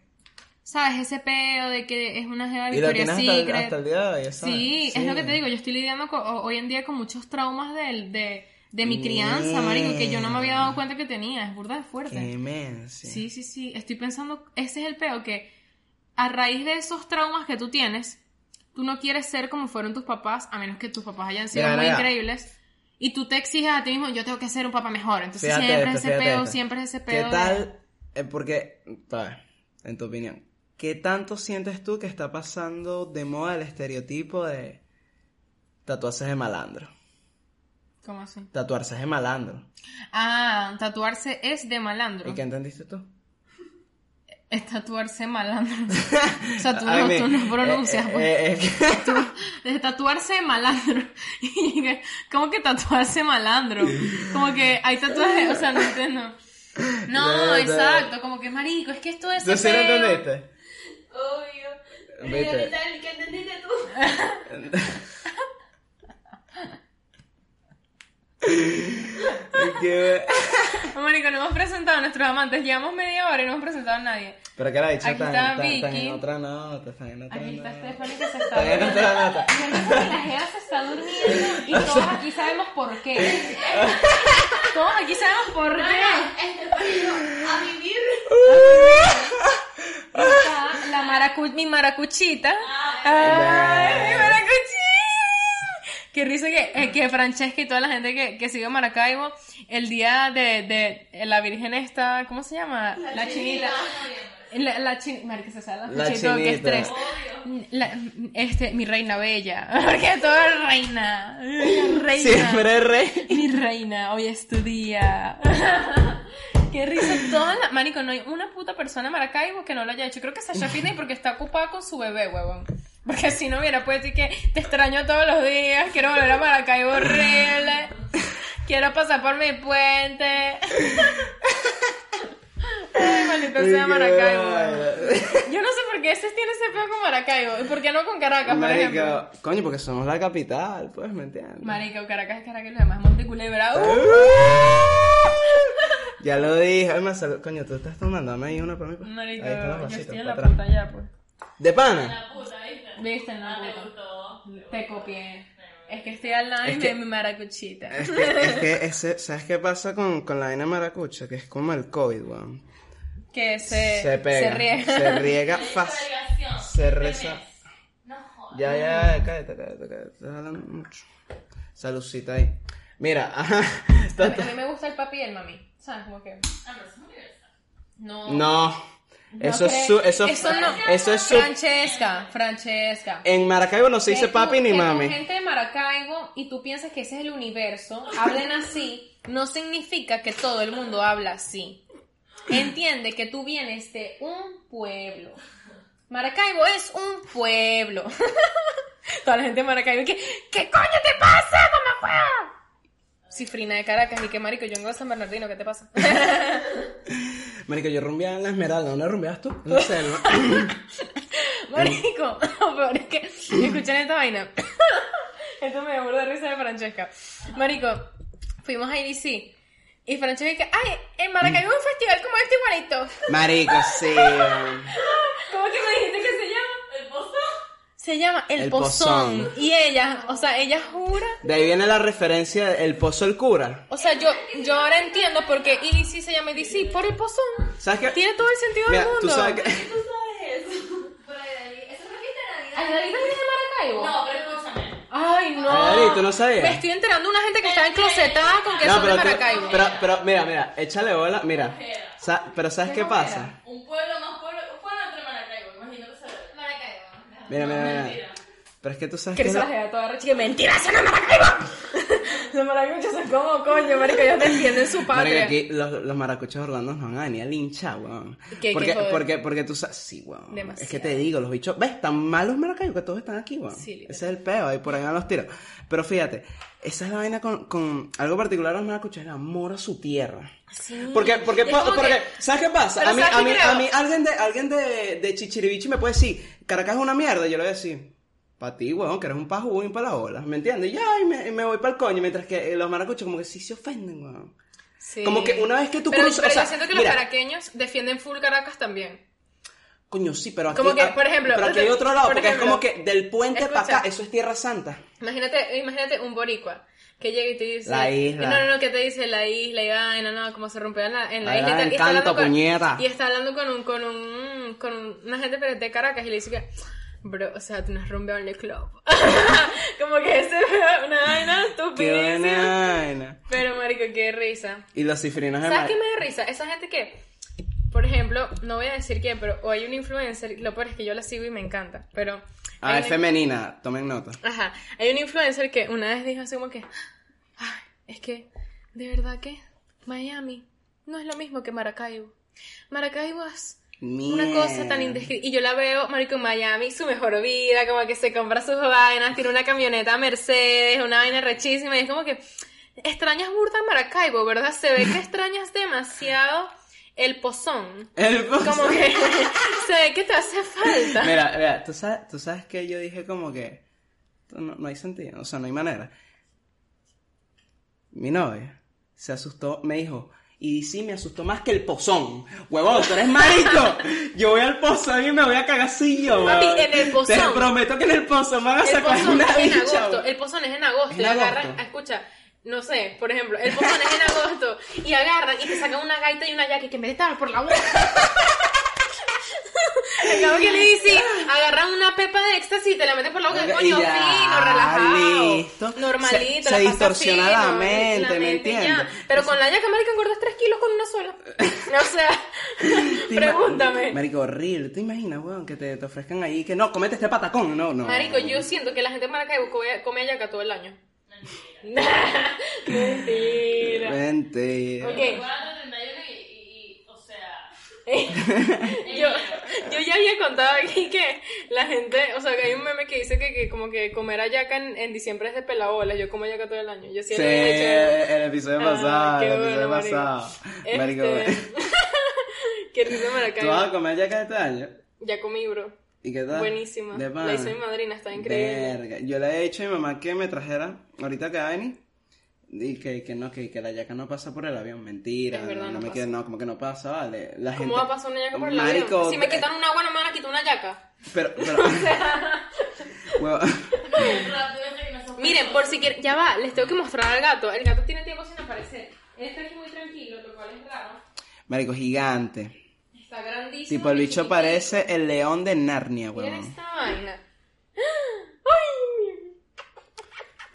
¿sabes? Ese pedo de que es una jeva Victoria's hasta hasta el día de hoy, ¿sabes? Sí, es lo que te digo. Yo estoy lidiando hoy en día con muchos traumas del- de, de mi crianza, marico, que yo no me había dado cuenta que tenía. Es burda de fuerte. Qué. Sí, sí, sí. Estoy pensando, ese es el peo que a raíz de esos traumas que tú tienes, tú no quieres ser como fueron tus papás, a menos que tus papás hayan sido Mira, muy mira. increíbles. Y tú te exiges a ti mismo, yo tengo que ser un papá mejor. Entonces Fíjate siempre esto, es ese peo, esto. siempre es ese ¿Qué peo. de- tal? eh, porque, en tu opinión, ¿qué tanto sientes tú que está pasando de moda el estereotipo de tatuarse de malandro? ¿Cómo así? Tatuarse de malandro. Ah, tatuarse es de malandro. ¿Y qué entendiste tú? Es tatuarse malandro. o sea, tú, no, tú no pronuncias, eh, pues. eh, eh, es que- de tatuarse malandro. ¿cómo que tatuarse malandro? Como que hay tatuajes, o sea, no entiendo. No, No, no. exacto, como que marico, es que esto es ¿Tú sí lo entendiste? Obvio. Ahorita el que entendiste tú. Que- Marico, no hemos presentado a nuestros amantes. Llevamos media hora y no hemos presentado a nadie. Pero que la dicha Aquí están, está están- están Vicky. en otra nota, están en otra Aquí está nota. Stephanie que se está Están en otra nota. La jeva se está durmiendo y todos aquí sabemos por qué. Todos aquí sabemos por qué. A vivir. La maracu mi maracuchita. Ay, mi maracuchita. Qué risa que, eh, que Francesca y toda la gente que, que sigue Maracaibo, el día de, de la Virgen esta, ¿cómo se llama? La, chinita. La, la chinita, marica, se sabe La la chinita, estrés. La- este, mi reina bella. Porque todo es reina. Reina. Siempre rey. Mi reina, hoy es tu día. Qué risa. Toda la... Marico, no hay una puta persona en Maracaibo que no lo haya hecho. Creo que Sasha Fitness porque está ocupada con su bebé, huevón. Porque si no, mira, puede decir que te extraño todos los días, quiero volver a Maracaibo horrible, quiero pasar por mi puente. Ay, maldita sea Maracaibo. Yo no sé por qué ese tiene ese peo con Maracaibo. ¿Y por qué no con Caracas, por ejemplo? Marico, coño, porque somos la capital, pues, ¿me entiendes? Marico, Caracas es Caracas y lo demás es Monte Culebra. ¡Uh! Ya lo dije, ay, me sal- coño, tú estás tomándome ahí una para mí. pues. Marico, ahí están los yo estoy en la atrás. puta ya, pues. ¿De pana? La puta, ¿viste? Viste en la Ah, te puta. gustó. Te copié. Es que estoy al lado Es de que- mi maracuchita. Es que, es que ese, ¿sabes qué pasa con, con la vaina maracucha? Que es como el COVID, weón. Que se, Se pega. se riega. Se riega fácil. Se reza. No jodas. Ya, ya, cállate, cállate, cállate. Estás hablando mucho. Saludcita ahí. Mira, ajá. A mí, a mí me gusta el papi y el mami. ¿Sabes? Como que. Ah, eso. No. No. Eso es su, eso, Eso no. eso es su, Francesca, Francesca. en Maracaibo no se dice papi ni mami. gente de Maracaibo y tú piensas que ese es el universo, hablen así, no significa que todo el mundo habla así. Entiende que tú vienes de un pueblo. Maracaibo es un pueblo. Toda la gente de Maracaibo que, ¿qué coño te pasa, mamá Cifrina de Caracas y que marico, yo vengo de San Bernardino, ¿qué te pasa? Marico, yo rumbeaba en la Esmeralda. ¿Dónde rumbeabas tú? En la selva. Marico, lo peor es que escuchen esta vaina. Esto me dio de risa de Francesca. Marico, fuimos a IDC y Francesca dice, ay, en Maracaibo hay un festival como este igualito. Marico, sí. ¿Cómo que me dijiste que se llama? Se llama El, El Pozón. Pozón. Y ella, o sea, ella jura. De ahí viene la referencia El Pozo el Cura. O sea, yo, yo ahora entiendo por qué IDC se llama IDC, por el pozón. ¿Sabes qué? Tiene todo el sentido Mira, del mundo. tú sabes que... ¿Tú de de Maracaibo? No, pero escúchame. Ay, no. ¿tú no sabías? Me estoy enterando de una gente que está enclosetada con que No, son de pero, tú- Maracaibo. pero, pero, mira, mira, échale bola, mira. Sa- pero ¿sabes qué pasa? Un pueblo más pueblo. Un pueblo entre Maracaibo. Imagino que se ve. Maracaibo. Mira, mira, mira. Pero es que tú sabes Que que... se la- las deja toda recha. Que mentira, eso no Maracaibo. Los maracuchos son como coño, marico, ellos defienden su Marico, patria. aquí los, los maracuchos Orlando nos van a venir a linchar, weón. ¿Qué- porque, qué porque, porque tú sabes, sí, weón. Demasiado. Es que te digo, los bichos, ves, tan malos maracayos que todos están aquí, weón. Sí, literal. Ese es el peo, ahí por ahí van los tiros. Pero fíjate, esa es la vaina con, con algo particular a los maracuchos, el amor a su tierra. Sí. Porque, porque, porque, que- ¿sabes qué pasa? A mí, ¿sabes a mí, a mí, alguien de, alguien de, de Chichiribichi me puede decir, Caracas es una mierda, yo le voy a decir, para ti, weón, que eres un pajú y para la ola, ¿me entiendes? Y ya, y me, y me voy para el coño, mientras que eh, los maracuchos como que sí se ofenden, weón. Sí. Como que una vez que tú pero, cruzas- pero o sea, yo siento que mira. los caraqueños defienden full Caracas también. Coño, sí, pero aquí, Como que, por ejemplo, pero aquí hay otro lado, por porque ejemplo, es como que del puente para escucha. acá, eso es Tierra Santa. Imagínate, imagínate un boricua que llega y te dice... La isla. No, no, no, que te dice la isla y vaina, no, como se rompió en la, en la La isla y del Y está canto, con, puñeta. y está hablando con un, con un, con un- una gente de Caracas y le dice que... Bro, o sea, tú no has rompido en el club. como que ese una vaina estupidísima. Pero, marico, qué risa. Y los cifrinos de ¿Sabes qué me da risa? Esa gente que, por ejemplo, no voy a decir quién, pero o hay un influencer, lo peor es que yo la sigo y me encanta, pero... Ah, es femenina, tomen nota. Ajá, hay un influencer que una vez dijo así como que, ay, es que, de verdad que Miami no es lo mismo que Maracaibo. Maracaibo es una cosa tan indescriptible. Y yo la veo, marico, en Miami, su mejor vida, como que se compra sus vainas, tiene una camioneta Mercedes, una vaina rechísima, y es como que extrañas burda Maracaibo, ¿verdad? Se ve que extrañas demasiado el pozón. El Como que se ve que te hace falta. Mira, mira, tú sabes, tú sabes que yo dije como que no, no hay sentido, o sea, no hay manera. Mi novia se asustó, me dijo, y sí, me asustó más que el pozón. Huevón, tú eres marico. Yo voy al pozón y me voy a yo, Papi, en el pozón. Te prometo que en el pozón van a El sacar pozón una es en agosto. El pozón es en agosto. ¿En y agarran, agosto? escucha, no sé, por ejemplo, el pozón es en agosto. Y agarran y te sacan una gaita y una yaque que me por la boca. Acabo que le dice, agarran una pepa de éxtasis y te la meten por la boca, Y coño, ya, fino, relajado. listo. Normalito, Se- se distorsiona la fino, mente, ¿me entiendes? Pero con la yaca, marica, engordas 3 kilos con una sola. O sea, pregúntame. Marico, horrible. ¿Te imaginas, weón, que te, te ofrezcan ahí que no, comete este patacón? No, no. Marico, yo siento que la gente de Maracaibo come, come ayaca todo el año. Mentira. Mentira. Ok. Guarda 31 y, y, y, o sea, yo, yo ya había contado aquí que la gente, o sea, que hay un meme que dice que, que como que comer ayaca en, en diciembre es de pelabolas. Yo como ayaca todo el año. Yo sí, Sí, hecho. el episodio Ah, pasado, qué el episodio bueno, marico. pasado. Este, qué risa ¿tú vas a Maracaibo. comer ya cada este año? Ya comí, bro. ¿Y qué tal? Buenísima. De La hizo mi madrina, está increíble. Verga. Yo le he dicho a mi mamá que me trajera, ahorita que va a venir, y que, que no, que, que la yaca no pasa por el avión. Mentira. Verdad, no, no me quede, no, como que no pasa, vale. La ¿Cómo gente... va a pasar una yaca por el Marico, avión? Si me eh, quitan un agua, no me van a quitar una yaca. Pero, pero... Miren, por si quieren, ya va, les tengo que mostrar al gato. El gato tiene tiempo sin aparecer. Él está aquí muy tranquilo, lo cual es raro. Marico, gigante. Está grandísimo. Tipo, el bicho parece el león de Narnia, Miren huevón. esta vaina. ¡Ay!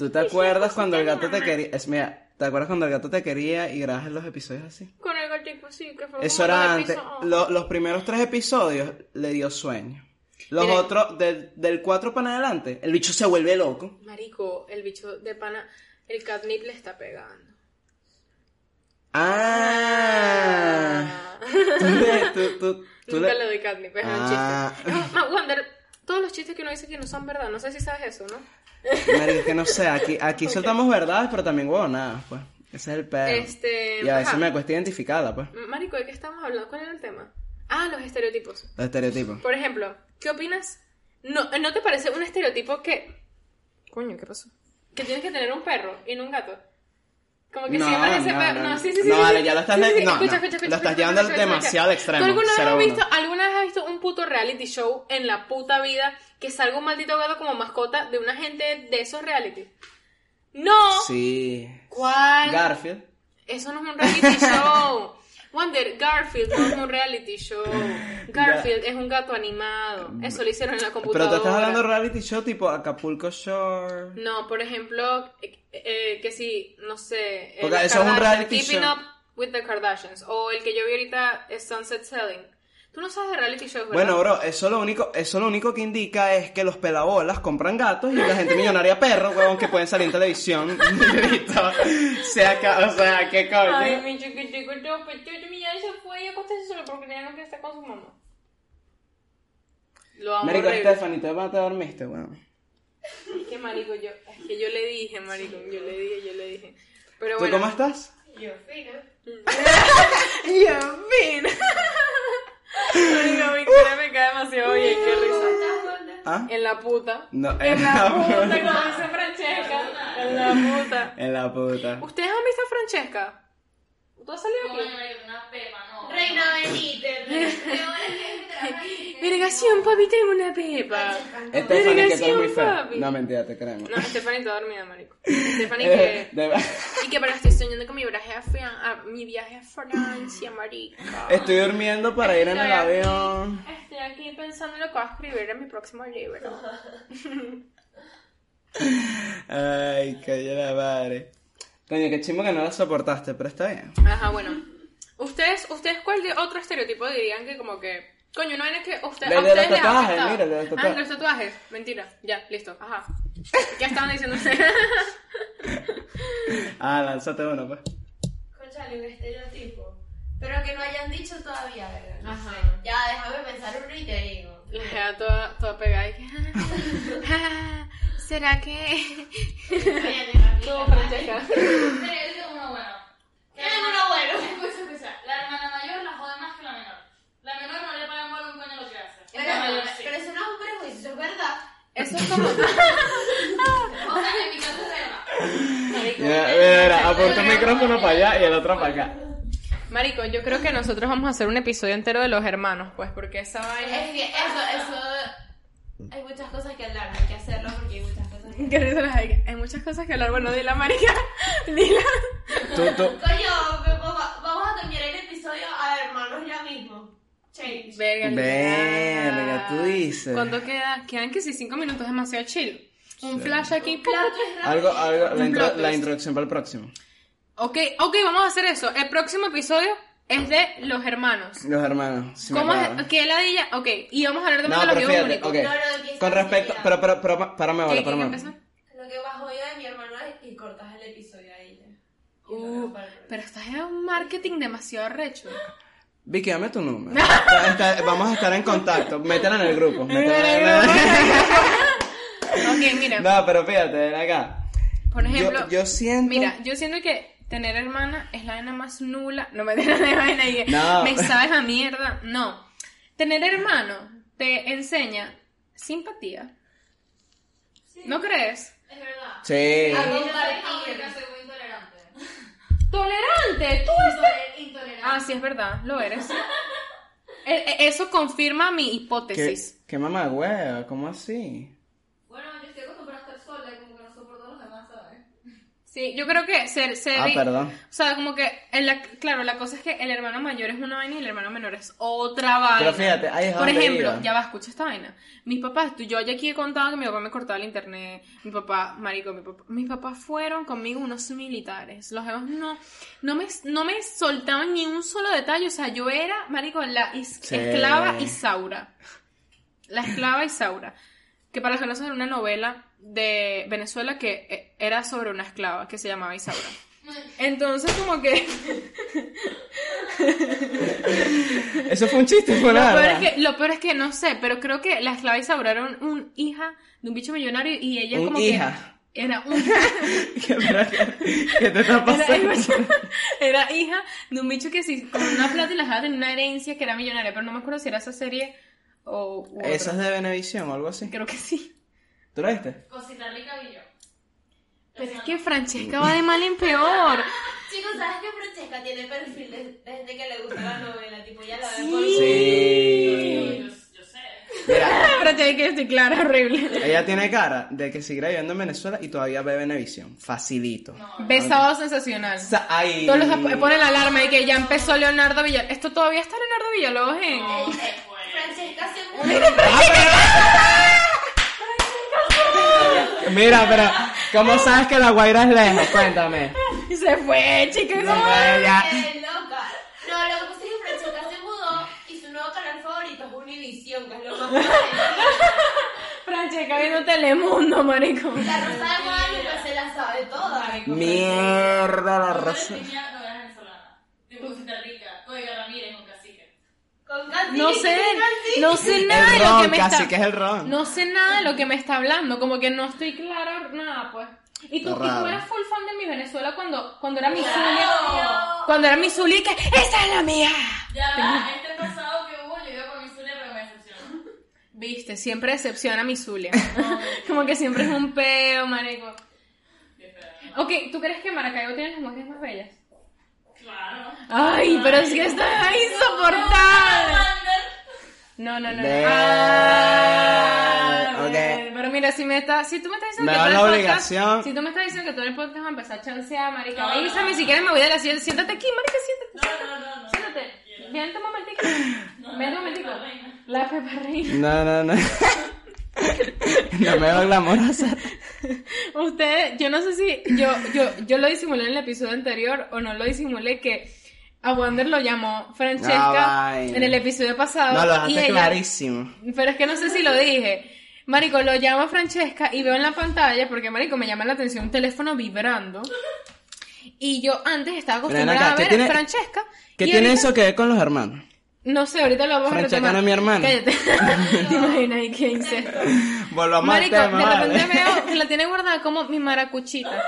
¿Tú te acuerdas cuando el gato te quería... Es, mira, ¿te acuerdas cuando el gato te quería y grabas los episodios así? Con el gatico, sí, que fue Eso era antes. Lo- los primeros tres episodios le dio sueño. Los otros, del, del 4 para adelante, el bicho se vuelve loco. Marico, el bicho de pana, el catnip le está pegando. Ah. Tú le- tú- tú- tú Nunca le- le doy catnip, es Ah. un chiste. Ma- Wander, todos los chistes que uno dice que no son verdad, no sé si sabes eso, ¿no? Marico, es que no sé, aquí, aquí soltamos verdades, pero también huevonadas, pues. Ese es el pedo. Este, y a veces ajá. me cuesta identificarla, pues. Marico, ¿de qué estamos hablando? ¿Cuál era el tema? Ah, los estereotipos. Los estereotipos. Por ejemplo, ¿qué opinas? No, ¿No te parece un estereotipo que... Coño, ¿qué pasó? Que tienes que tener un perro y no un gato. Como que No, siempre ese no, perro. no, sí, sí, sí. No, vale, ya lo estás Sí, no, Escucha, escucha, escucha, Lo estás llevando demasiado extremo, ¿Tú alguna vez, has visto, alguna vez has visto un puto reality show en la puta vida que salga un maldito gato como mascota de una gente de esos reality? ¡No! Sí. ¿Cuál? Garfield. Eso no es un reality show. Wonder, Garfield no es un reality show. Garfield es un gato animado. Eso lo hicieron en la Pero computadora. tú estás hablando de reality show tipo Acapulco Shore. No, por ejemplo, eh, eh, que si, no sé. eh, Porque eso es un reality Keeping show. Up with the Kardashians. O el que yo vi ahorita es Sunset Selling. Tú no sabes de reality shows, ¿verdad? Bueno, bro, eso lo único, eso lo único que indica es que los pelabolas compran gatos y la gente millonaria perros, huevón, que pueden salir en televisión. Se acaba, o sea, qué coño. Ay, mi chiquitico, yo, pues, yo, mi ya se fue y acostarse solo porque ya no quiere estar con su mamá. Lo amo Marico, horrible. Stephanie, ¿tú te dormiste, weón? Es que marico, yo, es que yo le dije, marico, yo le dije, yo le dije. Pero ¿Tú bueno. cómo estás? Yo, fino. Y en cara me cae demasiado bien, qué risa. ¿Ah? En la puta. No, En la puta, como dice Francesca. En la puta. En la puta. ¿Ustedes han visto a Francesca? ¿Tú has salido aquí? marico, una pepa, no. Reina Benítez. Vergación, papi, tengo una pepa. Stephanie, que muy fea. No, mentira, te creemos. No, Stephanie está dormida, marico. Stephanie Eh, que... Y que pero estoy soñando con mi viaje a, Fran- mi viaje a Francia, marica. Estoy durmiendo para ir en el avión. Estoy aquí pensando en lo que voy a escribir en mi próximo libro. Ay, calla la madre. Coño, qué chimo que no la soportaste, pero está bien. Ajá, bueno. ¿Ustedes, ustedes cuál de otro estereotipo dirían que como que... Coño, no es que usted, El a de ustedes los les ha tatuajes, afectado? mira, el de los Ah, tatuajes. de los tatuajes. Mentira. Ya, listo. Ajá. ¿Qué estaban diciendo ustedes? Ah, lánzate uno, pues. Escúchale, un estereotipo. Pero que no hayan dicho todavía, ¿verdad? No Ajá. sé. Ya, déjame pensar uno y te digo. La toda, toda pegada y que... "Ah, ¿Será que...? Todo fresca. Pero yo tengo uno bueno. Tengo uno bueno. La hermana mayor la jode más que la menor. La menor no le pagan bola un coño lo que hace. Pero, la mayor, sí. pero eso no es un prejuicio, es verdad. Eso es como... o sea, en aporta un micrófono para allá y el otro para acá. Marico, yo creo que nosotros vamos a hacer un episodio entero de los hermanos, pues, porque esa vaina... Es que eso, eso hay muchas cosas que hablar, hay que hacerlo porque hay muchas cosas que ¿Qué risa las hay? Hay muchas cosas que hablar. Bueno, dila, marica. Dila. Tú, tú. Coño, vamos a cambiar el episodio a hermanos ya mismo. Change. Verga, Verga, tú dices. ¿Cuánto queda? Quedan que si cinco minutos, demasiado chill. Un flash aquí. Es rápido. Algo, algo, la, Un intro- la introducción para el próximo. Ok, ok, vamos a hacer eso. El próximo episodio es de los hermanos. Los hermanos. sí ¿Cómo es? ¿Qué ladilla? Ok, y vamos a hablar también de pero los fíjate, únicos. ok. No, no, Con respecto, pero, pero, pero, párame, ¿Qué- bola, qué- párame. empezó? Lo que bajo yo de mi hermano es y cortas el episodio ahí ya. Y Uh, pero estás en un marketing demasiado recho. Vicky, dame tu número. Está- está- vamos a estar en contacto. Métela en el grupo. métela en el- Ok, mira, No, pero fíjate, ven acá. por ejemplo, yo, yo siento. mira, yo siento que tener hermana es la vaina más nula. No me digas de vaina y No. me sabes a mierda. No. Tener hermano te enseña simpatía. ¿No crees? Es verdad. Sí. Muy intolerante. Tolerante, tú Intole- Intolerante. Ah, sí, es verdad, lo eres. E- e- Eso confirma mi ¿Qué, hipótesis. qué mamá hueva? ¿Cómo así? Bueno, yo estoy acostumbrada a estar sola y como que no soporto a los demás, ¿sabes? Sí, yo creo que ser, ser Ah, perdón. O sea, como que, en la, claro, la cosa es que el hermano mayor es una vaina y el hermano menor es otra vaina. Pero fíjate, ahí es Por donde ejemplo, iba. ya va, escucha esta vaina. Mis papás, tú- yo ya aquí he contado que mi papá me cortaba el internet. Mi papá, marico, mi papá, mis papás fueron conmigo unos militares. Los demás no, no me, no me soltaban ni un solo detalle. O sea, yo era, marico, la is- Sí. esclava Isaura. La esclava Isaura. Que para los que no saben, una novela de Venezuela que eh, era sobre una esclava que se llamaba Isaura. Entonces, como que. Eso fue un chiste, fue Lo nada. peor, es que, lo peor es que no sé, pero creo que la esclava Isaura era un, un hija de un bicho millonario y ella Un como hija. que era un ¿Qué, qué- te está pasando? era hija de un bicho que sí, con una plata y la dejaba tener una herencia que era millonaria, pero no me acuerdo si era esa serie o. Esa es de Venevisión o algo así. Creo que sí. ¿Tú la viste? Cosita rica yo. Pero es que Francesca va de mal en peor. Chicos, ¿sabes que Francesca tiene perfil de- desde que le gusta la novela? Tipo, ya la ve Sí. por Sí. Yo, yo sé. Mira, Francesca, que estoy clara, horrible. ella tiene cara de que seguirá viviendo en Venezuela y todavía ve Venevisión. Facilito. Besado sensacional. Sa- Ay. Todos los ponen la alarma y que ya empezó Leonardo Villalobos. Esto todavía está Leonardo Villalobos en. Eh, Francesca se mudó. Mira, pero ¿cómo sabes que la Guaira es lejos? Cuéntame. Y se fue, chicas. No, ya. Qué loca. No, lo que pasa es que Francesca se mudó y su nuevo canal favorito es Univision, que es lo más. Francesca viendo Telemundo, marico. La Rosa de Guadalupe se la sabe toda. Mierda la Yo raza. tenía novela venezolana. De Cosita Rica. Oiga Ramírez con cacique. Con No ¿qué sé, no sé nada El de lo que me casi está. que es el ron. No sé nada de lo que me está hablando, como que no estoy clara nada, pues. Y tú, y tú eras full fan de mi Venezuela cuando, cuando era mi Zulia. Cuando era mi Zulia, que ¡Esa es la mía! Ya va, este pasado que hubo, yo iba con mi Zulia, pero me decepcionó. Viste, siempre decepciona a mi Zulia. como que siempre es un peo, marico. Ok, ¿tú crees que Maracaibo tiene las mujeres más bellas? Claro. Ay, pero es que está insoportable. No, no, no. no. Ah, ok. bien. Pero mira, si me está, si tú me estás diciendo Me que da todo la el podcast- si tú me estás diciendo que todo el podcast va a empezar a chancear, marica, No, avísame no. si quieres me voy de la silla, siéntate aquí, marica, siéntate. No, no, no, no. Siéntate. Quiero. Vente un momentico. Vente un momentico. La Pepa Reina. No, no, no. No me veo glamorosa. Usted, yo no sé si yo, yo, yo lo disimulé en el episodio anterior o no lo disimulé que a Wander lo llamó Francesca Ah, en el episodio pasado. No, lo y dejaste ella- clarísimo. Pero es que no sé si lo dije. Marico, lo llamo a Francesca y veo en la pantalla, porque Marico me llama la atención un teléfono vibrando. Y yo antes estaba acostumbrada acá, a ¿qué ver tiene- a Francesca. ¿Qué tiene ahorita- eso que ver con los hermanos? No sé, ahorita lo vamos a Francesca retomar. no es mi hermana. Cállate. ¿Te imaginas? Y qué incesto. Volvamos Marico, al tema, de repente vale. veo que la tiene guardada como mi maracuchita.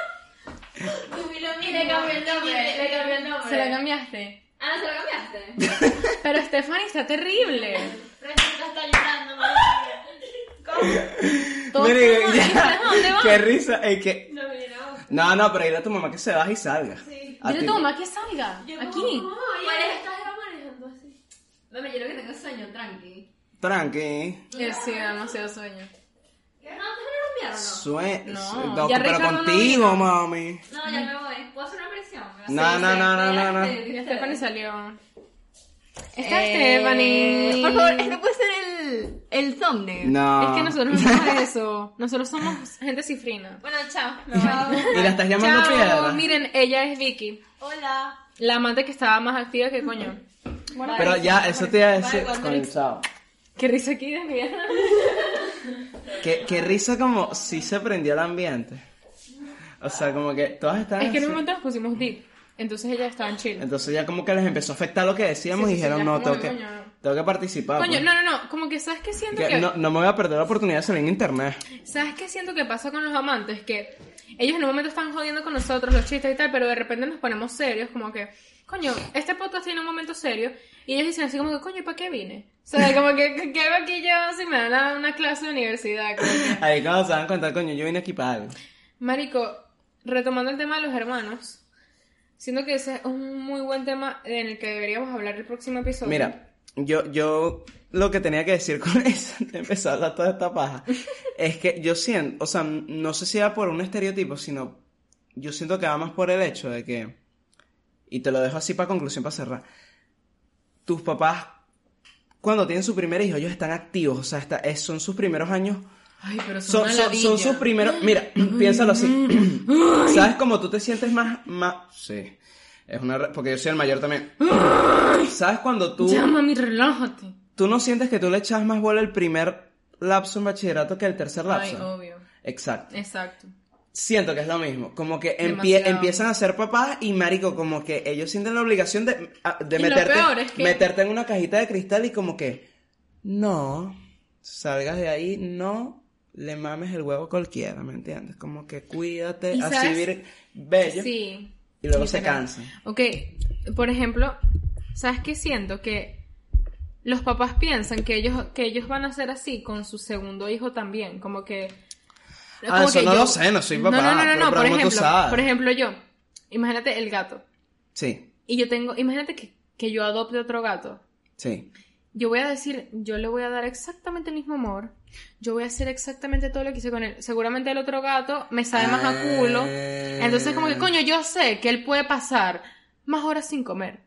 Y le cambió el nombre, le cambió el nombre. ¿Se la cambiaste? Ah, ¿se la cambiaste? Pero Stephanie está terrible. Francesca está llorando, madre mía. ¿Cómo? Mire, ya. ¿Y sabes a dónde va? Qué risa, es que No. No, no, pero dile a tu mamá que se baje y salga. Sí. A Dile a tu mamá que salga. Yo Aquí. como, "Mamá, ¿Cuál es esta jeva manejando así? Mami, yo lo que tengo es sueño, tranqui. Tranqui. Eh, sí, demasiado sueño. ¿Qué? ¿No te genera miedo o no? Sue... No, ya pero Ricardo no contigo, vino. mami. No, ya me voy. ¿Puedo hacer una presión? No, no, no, no, no, no. Ya Stephanie salió. Está Eh, Stephanie. Por favor, este puede ser el, el thumbnail. No. Es que nosotros no somos eso. Nosotros somos gente cifrina. Bueno, chao. Me voy. Y la estás llamando Chao. piedra. Miren, ella es Vicky. Hola. La amante que estaba más activa que coño. Bueno, Pero ya, eso te iba a decir. Vale, Coño, chao. Qué risa aquí de mí. Qué, qué risa como si se prendió el ambiente. O sea, como que todas estaban Es que en un momento nos pusimos deep. Entonces ella estaba en chill. Entonces ya como que les empezó a afectar lo que decíamos Sí, y sí, dijeron, no, tengo que, que, coño. tengo que participar. Coño, pues. no, no, no. Como que sabes que siento Que que. no, no me voy a perder la oportunidad de salir en internet. ¿Sabes qué siento que pasa con los amantes? Que ellos en un momento están jodiendo con nosotros los chistes y tal, pero de repente nos ponemos serios, como que, coño, este podcast tiene un momento serio, y ellos dicen así como que, coño, ¿para qué vine? O sea, como que, ¿qué hago aquí yo si me dan una, una clase de universidad? Como que- Ahí cuando se dan cuenta, coño, yo vine aquí para algo. Marico, retomando el tema de los hermanos, siento que ese es un muy buen tema en el que deberíamos hablar el próximo episodio. Mira, yo, yo lo que tenía que decir con eso, de empezar a hablar toda esta paja, es que yo siento, o sea, no sé si va por un estereotipo, sino yo siento que va más por el hecho de que, y te lo dejo así para conclusión, para cerrar, tus papás, cuando tienen su primer hijo, ellos están activos, o sea, está- es- son sus primeros años Ay, pero son, son- son sus primeros. Mira, piénsalo así. ¿Sabes cómo tú te sientes más. más... Sí. Es una. Porque yo soy el mayor también. ¿Sabes cuando tú. Ya, mami, relájate. Tú no sientes que tú le echas más bola el primer lapso en bachillerato que el tercer Ay, lapso? obvio. Exacto. Exacto. Siento que es lo mismo. Como que empie- empiezan a ser papás y marico, como que ellos sienten la obligación de, meterte, peor es que- meterte en una cajita de cristal y como que. No. Salgas de ahí, no le mames el huevo a cualquiera, ¿me entiendes? Como que cuídate, ¿Y así vir- bello. Sí. Y luego se cansan. Ok, por ejemplo, ¿sabes qué siento? Que los papás piensan que ellos, que ellos van a ser así con su segundo hijo también, como que... Ah, como eso que no lo sé, no soy papá, No, no, no, no, no, por ¿cómo tú ejemplo, por ejemplo yo, imagínate el gato, Sí, y yo tengo, imagínate que, que yo adopte otro gato, sí. yo voy a decir, yo le voy a dar exactamente el mismo amor, yo voy a hacer exactamente todo lo que hice con él. Seguramente el otro gato me sabe más a culo. Eh. Entonces, como que, coño, yo sé que él puede pasar más horas sin comer.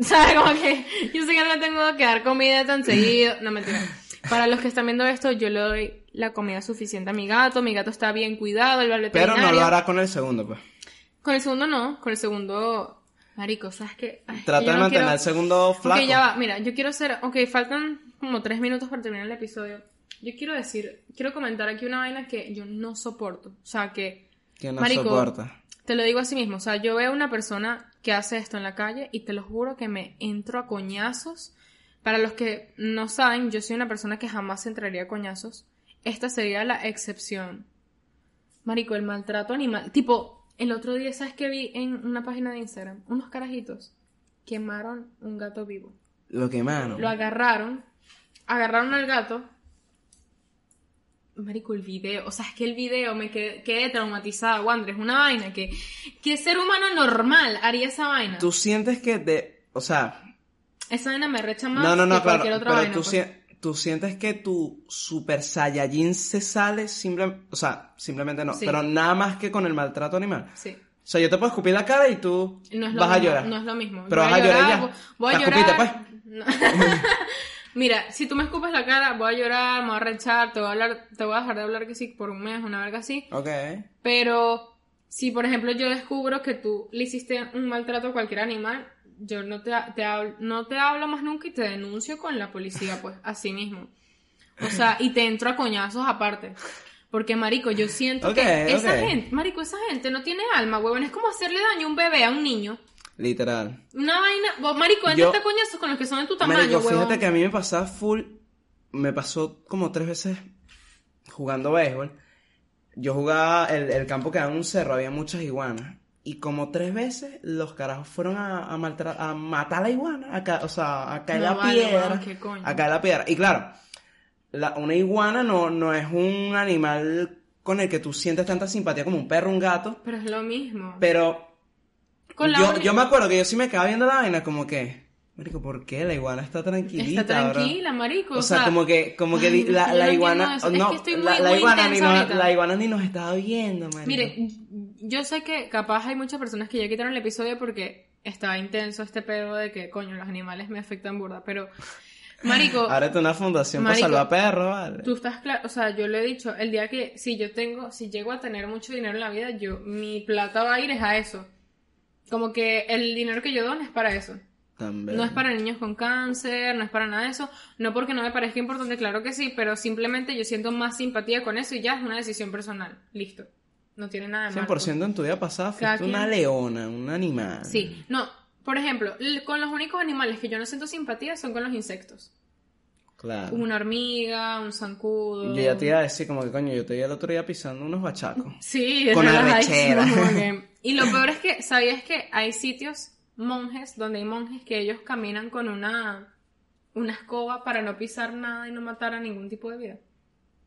¿Sabes? Como que yo sé que no tengo que dar comida tan seguido. No, mentira. Para los que están viendo esto, yo le doy la comida suficiente a mi gato. Mi gato está bien cuidado, el Pero veterinario. no lo hará con el segundo, pues. Con el segundo no. Con el segundo... Marico, ¿sabes qué? Ay, Trata de no mantener quiero- el segundo flaco. Ok, ya va. Mira, yo quiero hacer... Ok, faltan como tres minutos para terminar el episodio. Yo quiero decir... Quiero comentar aquí una vaina que yo no soporto. O sea, que... Que no Marico, soporta. Te lo digo así mismo. O sea, yo veo una persona que hace esto en la calle y te lo juro que me entro a coñazos. Para los que no saben, yo soy una persona que jamás entraría a coñazos. Esta sería la excepción. Marico, el maltrato animal. Tipo, el otro día, ¿sabes qué vi en una página de Instagram? Unos carajitos quemaron un gato vivo. Lo que mano. Lo agarraron, agarraron al gato. Marico, el video, o sea, es que el video me quedé, quedé traumatizada, Wander, es una vaina que, que ser humano normal haría esa vaina. Tú sientes que de. O sea. Esa vaina me recha más No, no, no, que claro. cualquier otra Pero vaina. tú, pues. sien- tú sientes que tu Super Saiyajin se sale simplemente. O sea, simplemente no. Sí. Pero nada más que con el maltrato animal. Sí. O sea, yo te puedo escupir la cara y tú No es lo vas a mismo, llorar. No es lo mismo. Pero Voy vas a llorar ya. voy- a Te llorar. escupiste, pues. No. Mira, si tú me escupes la cara, voy a llorar, me voy a rechar, te voy a hablar, te voy a dejar de hablar que sí por un mes, una verga así. Ok. Pero si, por ejemplo, yo descubro que tú le hiciste un maltrato a cualquier animal, yo no te, te hablo, no te hablo más nunca y te denuncio con la policía, pues, así mismo. O sea, y te entro a coñazos aparte. Porque, marico, yo siento que esa gente, marico, esa gente no tiene alma, huevón. Es como hacerle daño a un bebé, a un niño. Literal. Una vaina, vos, marico, Yo- a coñazos con los que son de tu tamaño, Marico, huevón. fíjate que a mí me pasaba full. Me pasó como tres veces jugando béisbol. Yo jugaba el, el campo que era en un cerro, había muchas iguanas. Y como tres veces los carajos fueron a, a, maltra- a matar a la iguana. A ca- o sea, a caer No la vale, piedra. coño. A caer la piedra. Y claro, la- una iguana no, no es un animal con el que tú sientes tanta simpatía como un perro, un gato, Pero es lo mismo. pero Con la yo, yo me acuerdo que yo sí me quedaba viendo la vaina como que, marico, ¿por qué la iguana está tranquilita? Está bro?" tranquila, marico. O sea, como que, como que ay, la, la iguana, no, Es que estoy la, muy- la muy iguana ni nos, la iguana ni nos estaba viendo, marico. Mire, yo sé que capaz hay muchas personas que ya quitaron el episodio porque estaba intenso este pedo de que, coño, los animales me afectan burda, pero, marico, Ábrete una fundación Marico, para salvar perros, vale. tú estás claro, o sea, yo le he dicho, el día que, si yo tengo, si llego a tener mucho dinero en la vida, yo, mi plata va a ir es a eso. Como que el dinero que yo dono es para eso. También. No es para niños con cáncer, no es para nada de eso. No porque no me parezca importante, claro que sí, pero simplemente yo siento más simpatía con eso y ya es una decisión personal. Listo. No tiene nada de malo. 100% en tu vida pasada fuiste una leona, un animal. Sí, no. Por ejemplo, con los únicos animales que yo no siento simpatía son con los insectos. Claro. Una hormiga, un zancudo. Yo ya te iba a decir como que coño, yo te vi el otro día pisando unos bachacos. Sí, Con arrechera. Y lo peor es que, ¿sabías que hay sitios, monjes, donde hay monjes que ellos caminan con una, una escoba para no pisar nada y no matar a ningún tipo de vida?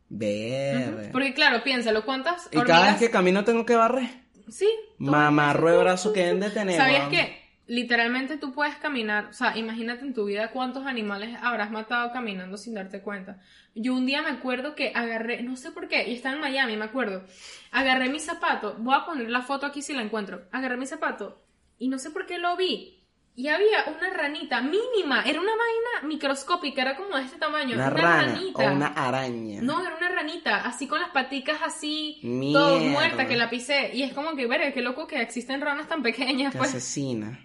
Verde. Porque claro, piénsalo, ¿cuántas Y cada vez hormigas- que camino tengo que barrer. Sí. Mamarro de brazo que deben de tener. ¿Sabías que literalmente tú puedes caminar? O sea, imagínate en tu vida cuántos animales habrás matado caminando sin darte cuenta. Yo un día me acuerdo que agarré, no sé por qué, y está en Miami, me acuerdo. Agarré mi zapato, voy a poner la foto aquí si la encuentro. Agarré mi zapato y no sé por qué lo vi. Y había una ranita mínima, era una vaina microscópica, era como de este tamaño. Una una rana ranita. o una araña. No, era una ranita, así con las paticas así, Mierda. muerta que la pisé. Y es como que, verga, qué loco que existen ranas tan pequeñas, Que pues. asesina.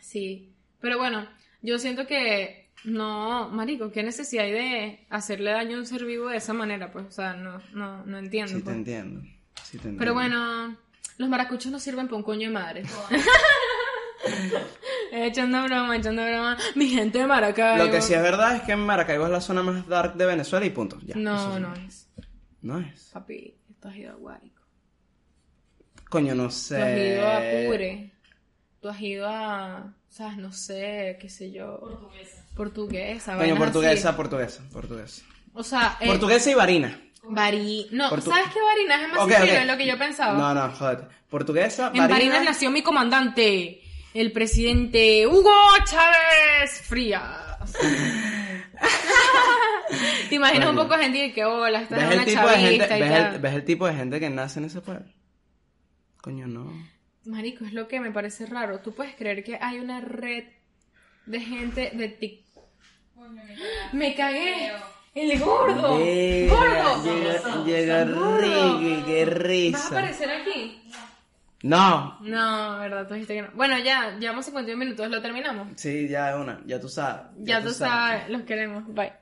Sí, pero bueno, yo siento que no, marico, qué necesidad hay de hacerle daño a un ser vivo de esa manera, pues, o sea, no, no, no entiendo. Sí te pues. entiendo. Sí te entiendo. Pero bueno, los maracuchos no sirven para un coño de madre. echando broma, echando broma. Mi gente de Maracaibo. Lo que sí es verdad es que Maracaibo es la zona más dark de Venezuela y punto. Ya, No, no es. No es. Papi, tú has ido a Guárico. Coño, no sé. has ido a Pure. Tú has ido a, sabes, no sé, qué sé yo. Portuguesa. Portuguesa. Coño, vainas portuguesa, así. portuguesa, portuguesa. O sea, eh, Portuguesa y varina. Vari... No, Portu- ¿sabes qué Barinas es más Ok, sencillo ok. de lo que yo pensaba? No, no, joder. Portuguesa, en Barinas varina. nació mi comandante, el presidente Hugo Chávez Frías. ¿Te imaginas un poco de gente que, hola, esta ¿Ves es el, una tipo de gente, chavista y ves, tal? el, ves el tipo de gente que nace en ese pueblo? Coño, no. Marico, es lo que me parece raro. ¿Tú puedes creer que hay una red de gente de TikTok? Me cagaste. ¡Me cagué! ¡El gordo! Llega, ¡Gordo! llega, llega qué ¿Vas a risa. aparecer aquí? No. No, verdad, tú dijiste que no. Bueno, ya, llevamos 51 minutos, ¿lo terminamos? Sí, ya es una, ya tú sabes. Ya, tú sabes, los queremos. Bye.